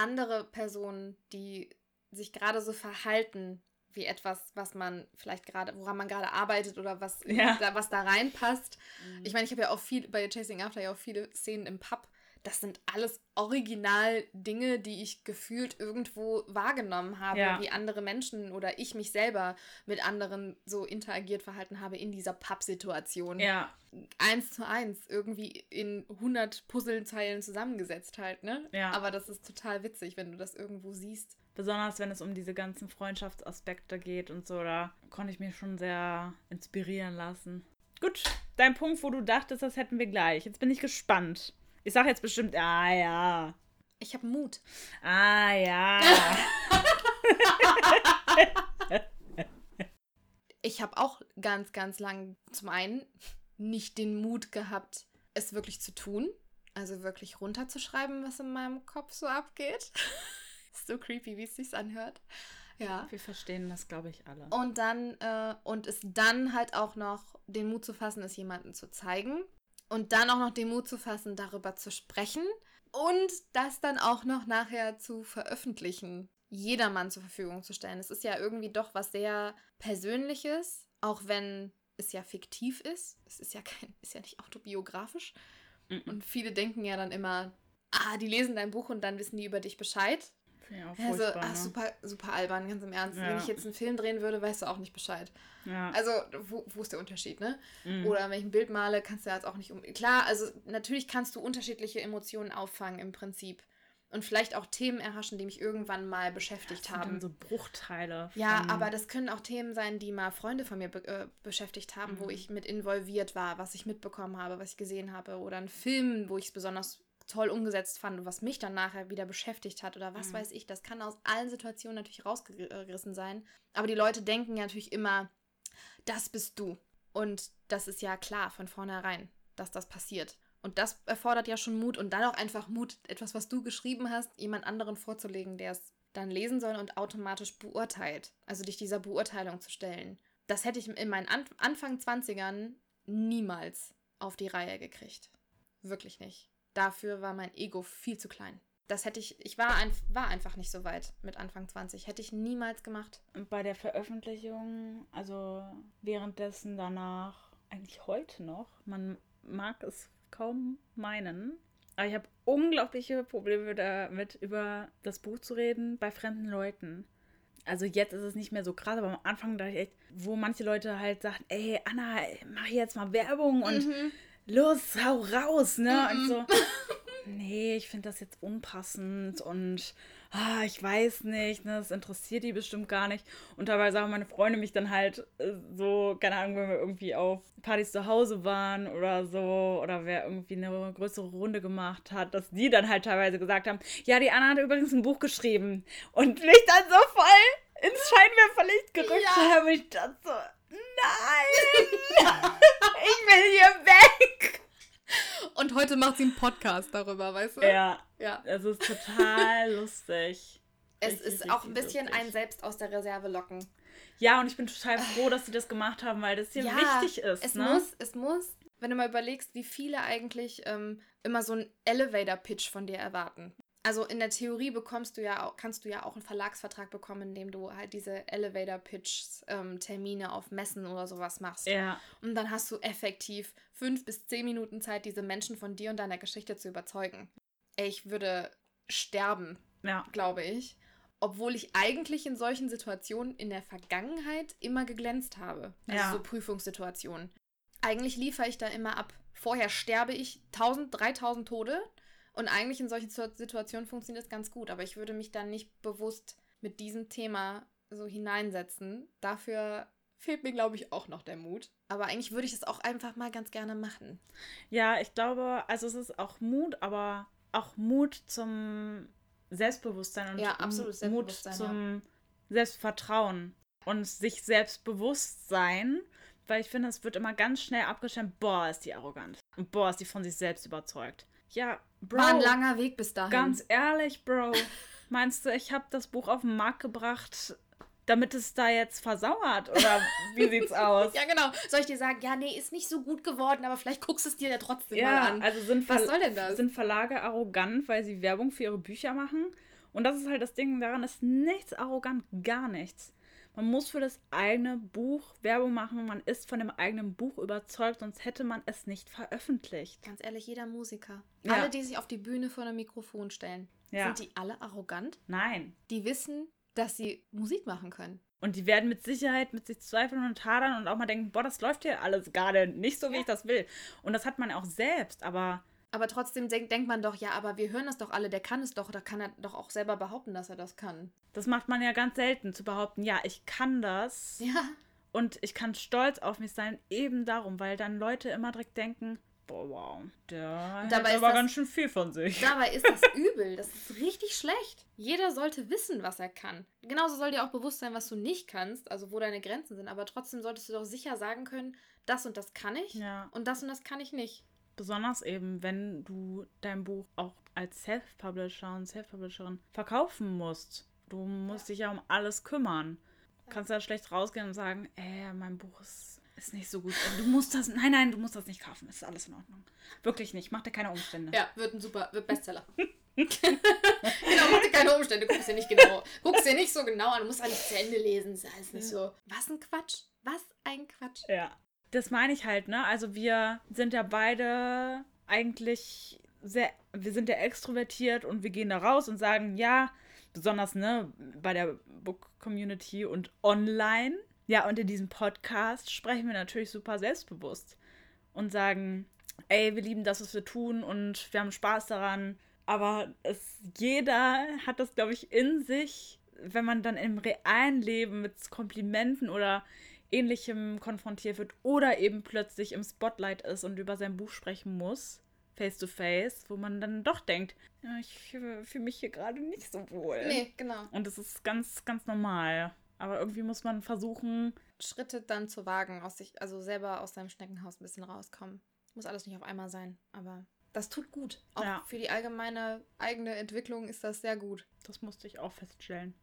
andere Personen, die sich gerade so verhalten wie etwas, was man vielleicht gerade, woran man gerade arbeitet oder was,
Ja.
da, was da reinpasst. Ich meine, ich habe ja auch viel bei Chasing After ja auch viele Szenen im Pub. Das sind alles original Dinge, die ich gefühlt irgendwo wahrgenommen habe,
Ja.
wie andere Menschen oder ich mich selber mit anderen so interagiert verhalten habe in dieser Pub-Situation
Ja,
eins zu eins irgendwie in 100 Puzzlezeilen zusammengesetzt halt, ne?
Ja.
Aber das ist total witzig, wenn du das irgendwo siehst.
besonders wenn es um diese ganzen Freundschaftsaspekte geht und so, da konnte ich mich schon sehr inspirieren lassen. Gut, dein Punkt, wo du dachtest, das hätten wir gleich. Jetzt bin ich gespannt. Ich sag jetzt bestimmt, ah ja.
Ich habe Mut.
Ah ja.
Ich habe auch ganz, ganz lang zum einen nicht den Mut gehabt, es wirklich zu tun. Also wirklich runterzuschreiben, was in meinem Kopf so abgeht. ist so creepy, wie es sich anhört. Ja.
Wir verstehen das, glaube ich, alle.
Und dann, äh, und es dann halt auch noch den Mut zu fassen, es jemandem zu zeigen. Und dann auch noch den Mut zu fassen, darüber zu sprechen. Und das dann auch noch nachher zu veröffentlichen. Jedermann zur Verfügung zu stellen. Es ist ja irgendwie doch was sehr Persönliches, auch wenn es ja fiktiv ist. Es ist ja kein, ist ja nicht autobiografisch. Und viele denken ja dann immer, ah, die lesen dein Buch und dann wissen die über dich Bescheid. Ja, so,
furchtbar,
ach,
ne?
super, super albern, ganz im Ernst.
Ja.
Wenn ich jetzt einen Film drehen würde, weißt du auch nicht Bescheid.
Ja.
Also, wo, wo ist der Unterschied, ne?
Mhm.
Oder wenn ich ein Bild male, kannst du jetzt auch nicht um. Klar, also natürlich kannst du unterschiedliche Emotionen auffangen im Prinzip. Und vielleicht auch Themen erhaschen, die mich irgendwann mal beschäftigt
Das sind
haben.
dann so Bruchteile.
ja, aber das können auch Themen sein, die mal Freunde von mir be äh, beschäftigt haben, wo
Mhm.
ich mit involviert war, was ich mitbekommen habe, was ich gesehen habe. Oder ein Film, wo ich es besonders toll umgesetzt fand und was mich dann nachher wieder beschäftigt hat oder was
Mhm.
weiß ich. Das kann aus allen Situationen natürlich rausgerissen sein. Aber die Leute denken ja natürlich immer, das bist du. Und das ist ja klar von vornherein, dass das passiert. Und das erfordert ja schon Mut und dann auch einfach Mut, etwas, was du geschrieben hast, jemand anderen vorzulegen, der es dann lesen soll und automatisch beurteilt. Also dich dieser Beurteilung zu stellen. Das hätte ich in meinen An Anfang 20ern niemals auf die Reihe gekriegt. Wirklich nicht. Dafür war mein Ego viel zu klein. Das hätte ich, ich war, ein, war einfach nicht so weit mit Anfang 20. Hätte ich niemals gemacht.
Und bei der Veröffentlichung, also währenddessen danach, eigentlich heute noch, man mag es kaum meinen, aber ich habe unglaubliche Probleme damit, über das Buch zu reden bei fremden Leuten. Also jetzt ist es nicht mehr so krass, aber am Anfang dachte ich echt, wo manche Leute halt sagen, ey, Anna, mach jetzt mal Werbung und
Mhm.
Los, hau raus, ne?
Mhm.
Und so, nee, ich finde das jetzt unpassend und ah, ich weiß nicht, ne, das interessiert die bestimmt gar nicht. Und dabei sagen meine Freunde mich dann halt äh, so, keine Ahnung, wenn wir irgendwie auf Partys zu Hause waren oder so, oder wer irgendwie eine größere Runde gemacht hat, dass die dann halt teilweise gesagt haben, ja, die Anna hat übrigens ein Buch geschrieben und mich dann so voll ins Scheinwerferlicht gerückt
Ja.
haben. Ich dachte so, nein, ich will hier weg.
Und heute macht sie einen Podcast darüber, weißt du?
Ja,
ja.
es ist total lustig.
Es
Richtig,
ist auch ein bisschen
lustig.
ein selbst aus der Reserve locken.
Ja, und ich bin total froh, dass sie das gemacht haben, weil das hier wichtig ist.
Es
ne?
muss, es muss, wenn du mal überlegst, wie viele eigentlich ähm, immer so einen Elevator-Pitch von dir erwarten. Also in der Theorie bekommst du ja auch, kannst du ja auch einen Verlagsvertrag bekommen, in dem du halt diese Elevator-Pitch ähm, Termine auf Messen oder sowas machst.
Ja,
Und dann hast du effektiv fünf bis zehn Minuten Zeit, diese Menschen von dir und deiner Geschichte zu überzeugen. Ich würde sterben,
ja.
glaube ich. Obwohl ich eigentlich in solchen Situationen in der Vergangenheit immer geglänzt habe. Also
Ja.
so Prüfungssituationen. Eigentlich liefere ich da immer ab. Vorher sterbe ich 1000, 3000 Tode Und eigentlich in solchen Situ- Situationen funktioniert das ganz gut, aber ich würde mich dann nicht bewusst mit diesem Thema so hineinsetzen. Dafür fehlt mir, glaube ich, auch noch der Mut. Aber eigentlich würde ich es auch einfach mal ganz gerne machen.
Ja, ich glaube, also es ist auch Mut, aber auch Mut zum Selbstbewusstsein und
Ja, absolut,
Mut
Selbstbewusstsein,
zum Selbstvertrauen und sich Selbstbewusstsein, weil ich finde, es wird immer ganz schnell abgestellt, boah, ist die arrogant und boah, ist die von sich selbst überzeugt. Ja, Bro,
War ein langer Weg bis dahin.
ganz ehrlich, Bro, meinst du, ich habe das Buch auf den Markt gebracht, damit es da jetzt versauert oder wie sieht's aus?
Ja, genau. Soll ich dir sagen, ja, nee, ist nicht so gut geworden, aber vielleicht guckst du es dir ja trotzdem mal
Ja,
an.
also sind,
Was soll denn das?
sind Verlage arrogant, weil sie Werbung für ihre Bücher machen. Und das ist halt das Ding, daran ist nichts arrogant, gar nichts. Man muss für das eigene Buch Werbung machen, man ist von dem eigenen Buch überzeugt, sonst hätte man es nicht veröffentlicht.
Ganz ehrlich, jeder Musiker.
Ja.
Alle, die sich auf die Bühne vor einem Mikrofon stellen,
Ja.
sind die alle arrogant?
Nein.
Die wissen, dass sie Musik machen können.
Und die werden mit Sicherheit mit sich zweifeln und hadern und auch mal denken, boah, das läuft hier alles gerade nicht so, wie ich das will. Und das hat man auch selbst, aber
Aber trotzdem denk, denkt man doch, ja, aber wir hören das doch alle, der kann es doch, da kann er doch auch selber behaupten, dass er das kann.
das macht man ja ganz selten, zu behaupten, ja, ich kann das.
Ja.
Und ich kann stolz auf mich sein, eben darum, weil dann Leute immer direkt denken, boah, wow, der hat
ist
aber
das-
ganz schön viel von sich.
Dabei ist das übel. Das ist richtig schlecht. Jeder sollte wissen, was er kann. Genauso soll dir auch bewusst sein, was du nicht kannst, also wo deine Grenzen sind. Aber trotzdem solltest du doch sicher sagen können, das und das kann ich
Ja,
und das und das kann ich nicht.
Besonders eben, wenn du dein Buch auch als Self-Publisher und Self-Publisherin verkaufen musst. Du musst dich ja um alles kümmern. Du kannst ja schlecht rausgehen und sagen, äh, mein Buch ist, ist nicht so gut. Du musst das, nein, nein, du musst das nicht kaufen. Ist alles in Ordnung. Wirklich nicht. Mach dir keine Umstände.
Ja, wird ein super, wird Bestseller. genau, mach dir keine Umstände, guck's dir nicht genau. Guck's dir nicht so genau an, du musst alles zu Ende lesen. Ist alles nicht so. Was ein Quatsch. Was ein Quatsch.
Ja. Das meine ich halt, ne? Also wir sind ja beide eigentlich sehr, wir sind ja extrovertiert und wir gehen da raus und sagen, ja, besonders, ne, bei der Book Community und online. Ja, und in diesem Podcast sprechen wir natürlich super selbstbewusst und sagen, ey, wir lieben das, was wir tun und wir haben Spaß daran. Aber es, jeder hat das, glaube ich, in sich, wenn man dann im realen Leben mit Komplimenten oder ähnlichem konfrontiert wird oder eben plötzlich im Spotlight ist und über sein Buch sprechen muss, face to face, wo man dann doch denkt, ja, ich fühle fühl mich hier gerade nicht so wohl.
Nee, genau.
Und das ist ganz, ganz normal. Aber irgendwie muss man versuchen,
Schritte dann zu wagen, aus sich, also selber aus seinem Schneckenhaus ein bisschen rauskommen. Muss alles nicht auf einmal sein, aber das tut gut. Auch
Ja.
für die allgemeine eigene Entwicklung ist das sehr gut.
das musste ich auch feststellen.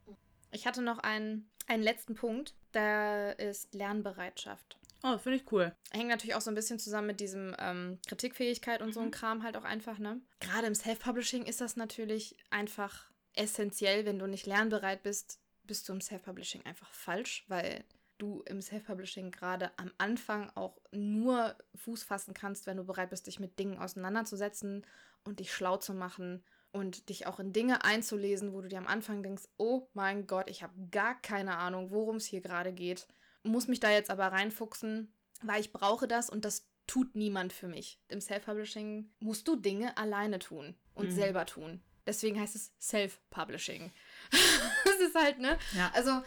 Ich hatte noch einen, einen letzten Punkt, der ist Lernbereitschaft.
Oh, finde ich cool.
Hängt natürlich auch so ein bisschen zusammen mit diesem ähm, Kritikfähigkeit und so ein Kram halt auch einfach, ne? Gerade im Self-Publishing ist das natürlich einfach essentiell. Wenn du nicht lernbereit bist, bist du im Self-Publishing einfach falsch, weil du im Self-Publishing gerade am Anfang auch nur Fuß fassen kannst, wenn du bereit bist, dich mit Dingen auseinanderzusetzen und dich schlau zu machen und dich auch in Dinge einzulesen, wo du dir am Anfang denkst, oh mein Gott, ich habe gar keine Ahnung, worum es hier gerade geht. Muss mich da jetzt aber reinfuchsen, weil ich brauche das und das tut niemand für mich. Im Self-Publishing musst du Dinge alleine tun und
Mhm.
selber tun. Deswegen heißt es Self-Publishing. das ist halt, ne?
Ja.
Also,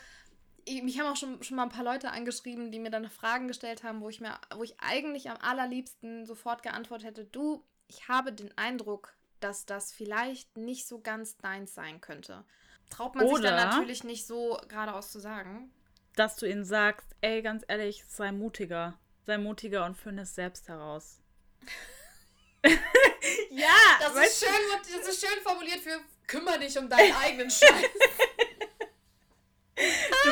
ich, mich haben auch schon, schon mal ein paar Leute angeschrieben, die mir dann Fragen gestellt haben, wo ich mir, wo ich eigentlich am allerliebsten sofort geantwortet hätte, du, ich habe den Eindruck, dass das vielleicht nicht so ganz deins sein könnte. Traut man sich
Oder-
dann natürlich nicht so geradeaus zu sagen.
Dass du ihnen sagst, ey, ganz ehrlich, sei mutiger. Sei mutiger und finde es selbst heraus. ja,
Das ist, schön, das ist schön formuliert für kümmere dich um deinen eigenen Scheiß.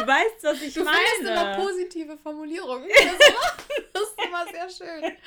Du weißt, was ich
Du findest immer
meine.
positive Formulierungen. Das ist immer, das ist immer sehr schön.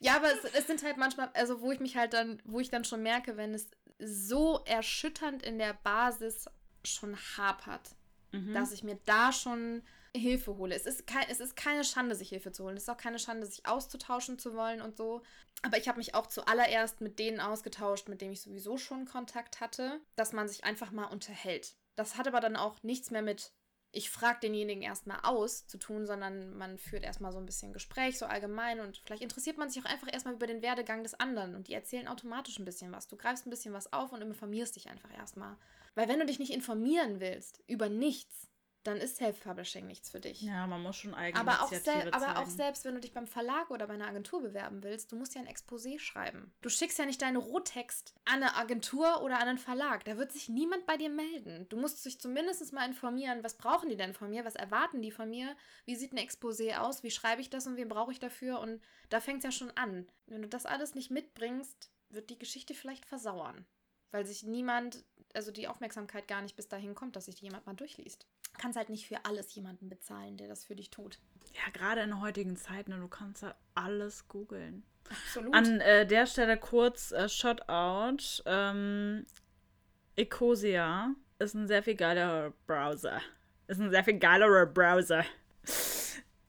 Ja, aber es, es sind halt manchmal, also wo ich mich halt dann, wo ich dann schon merke, wenn es so erschütternd in der Basis schon hapert,
Mhm.
dass ich mir da schon Hilfe hole. Es ist, kein, es ist keine Schande, sich Hilfe zu holen. Es ist auch keine Schande, sich auszutauschen zu wollen und so. Aber ich habe mich auch zuallererst mit denen ausgetauscht, mit denen ich sowieso schon Kontakt hatte, dass man sich einfach mal unterhält. Das hat aber dann auch nichts mehr mit ich frage denjenigen erstmal aus zu tun, sondern man führt erstmal so ein bisschen Gespräch, so allgemein und vielleicht interessiert man sich auch einfach erstmal über den Werdegang des anderen und die erzählen automatisch ein bisschen was. Du greifst ein bisschen was auf und informierst dich einfach erstmal. Weil wenn du dich nicht informieren willst über nichts, dann ist Self-Publishing nichts für dich.
Ja, man muss schon eigene
Aber auch, aber auch selbst, wenn du dich beim Verlag oder bei einer Agentur bewerben willst, du musst ja ein Exposé schreiben. Du schickst ja nicht deinen Rohtext an eine Agentur oder an einen Verlag. Da wird sich niemand bei dir melden. Du musst dich zumindest mal informieren, was brauchen die denn von mir, was erwarten die von mir, wie sieht ein Exposé aus, wie schreibe ich das und wen brauche ich dafür. Und da fängt es ja schon an. Wenn du das alles nicht mitbringst, wird die Geschichte vielleicht versauern. Weil sich niemand, also die Aufmerksamkeit gar nicht bis dahin kommt, dass sich die jemand mal durchliest. Du kannst halt nicht für alles jemanden bezahlen, der das für dich tut.
Ja, gerade in heutigen Zeit, ne, du kannst ja alles googeln.
Absolut.
An äh, der Stelle kurz äh, Shoutout. Ähm, Ecosia ist ein sehr viel geilerer Browser. Ist ein sehr viel geilerer Browser.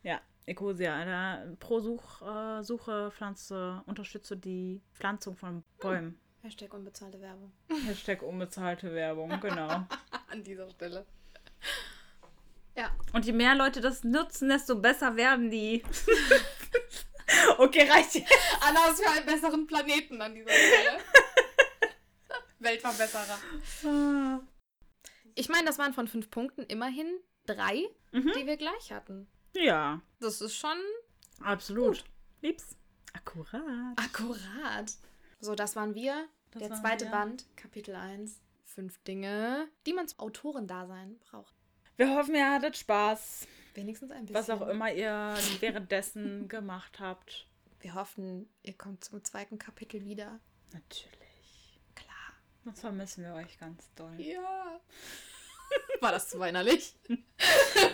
ja, Ecosia. Da, pro Such, äh, Suche Pflanze unterstütze die Pflanzung von Bäumen.
Hashtag unbezahlte Werbung.
Hashtag unbezahlte Werbung, genau.
An dieser Stelle.
Und je mehr Leute das nutzen, desto besser werden die. okay, reicht jetzt.
Anna ist für einen besseren Planeten an dieser Stelle. Weltverbesserer. Ich meine, das waren von fünf Punkten immerhin drei,
Mhm.
die wir gleich hatten.
Ja,
Das ist schon
absolut. Lieb's. Akkurat.
akkurat. So, das waren wir.
Das
Der
waren
zweite
wir.
Band, Kapitel 1. Fünf Dinge, die man zum Autorendasein braucht.
Wir hoffen, ihr hattet Spaß.
Wenigstens ein bisschen.
Was auch immer ihr währenddessen gemacht habt.
Wir hoffen, ihr kommt zum zweiten Kapitel wieder.
Natürlich.
Klar.
Sonst vermissen wir euch ganz doll.
Ja. War das zu weinerlich?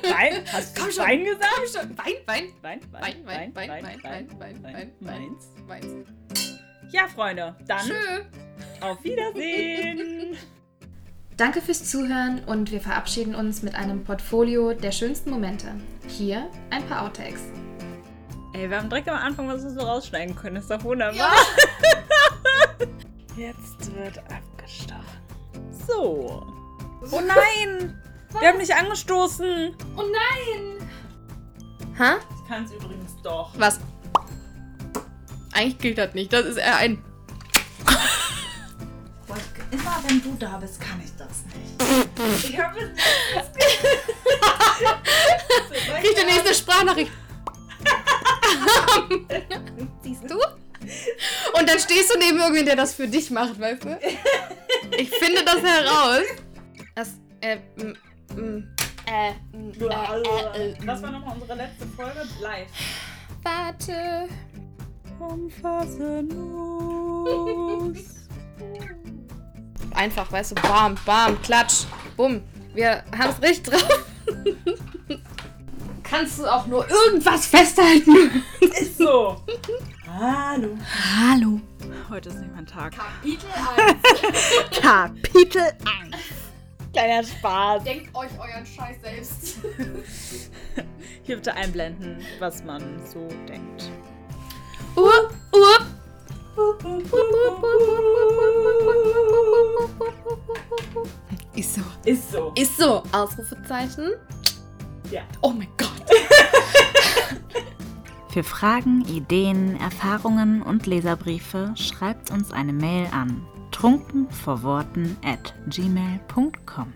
Wein? Hast
Komm
du
schon.
Wein gesagt?
Komm schon. Wein, Wein,
Wein,
Wein, Wein, Wein, Wein, Wein, Wein, Wein,
Meins.
Wein.
Ja, Freunde, dann
Tschö.
auf Wiedersehen.
Danke fürs Zuhören und wir verabschieden uns mit einem Portfolio der schönsten Momente. Hier ein paar Outtakes.
Ey, wir haben direkt am Anfang was wir so rausschneiden können. Ist doch wunderbar.
Ja.
Jetzt wird abgestochen. So. Oh nein! Wir haben nicht angestoßen.
Oh nein! Hä?
Ich kann es übrigens doch.
Was? Eigentlich gilt das nicht. Das ist eher ein.
Immer wenn du da bist, kann ich das nicht.
Ich habe
Krieg die nächste Sprachnachricht. Siehst du? Und dann stehst du neben irgendwen, der das für dich macht, weißt du? Ich finde das heraus. Das, äh, m, m, äh, m, äh, äh, äh,
Was war nochmal unsere letzte Folge? Live.
Warte.
Umfassen muss.
Einfach, weißt du, bam, bam, klatsch, bumm. Wir haben es richtig drauf. Kannst du auch nur irgendwas festhalten?
Ist so. Hallo.
Hallo.
Heute ist nicht mein Tag.
Kapitel 1.
Kapitel 1.
Kleiner Spaß.
Denkt euch euren Scheiß selbst.
Hier bitte einblenden, was man so denkt.
Up, up. Ist so.
Ist so.
Ist so. Ausrufezeichen.
Ja.
Oh mein Gott.
Für Fragen, Ideen, Erfahrungen und Leserbriefe schreibt uns eine Mail an trunkenvorworten at gmail.com.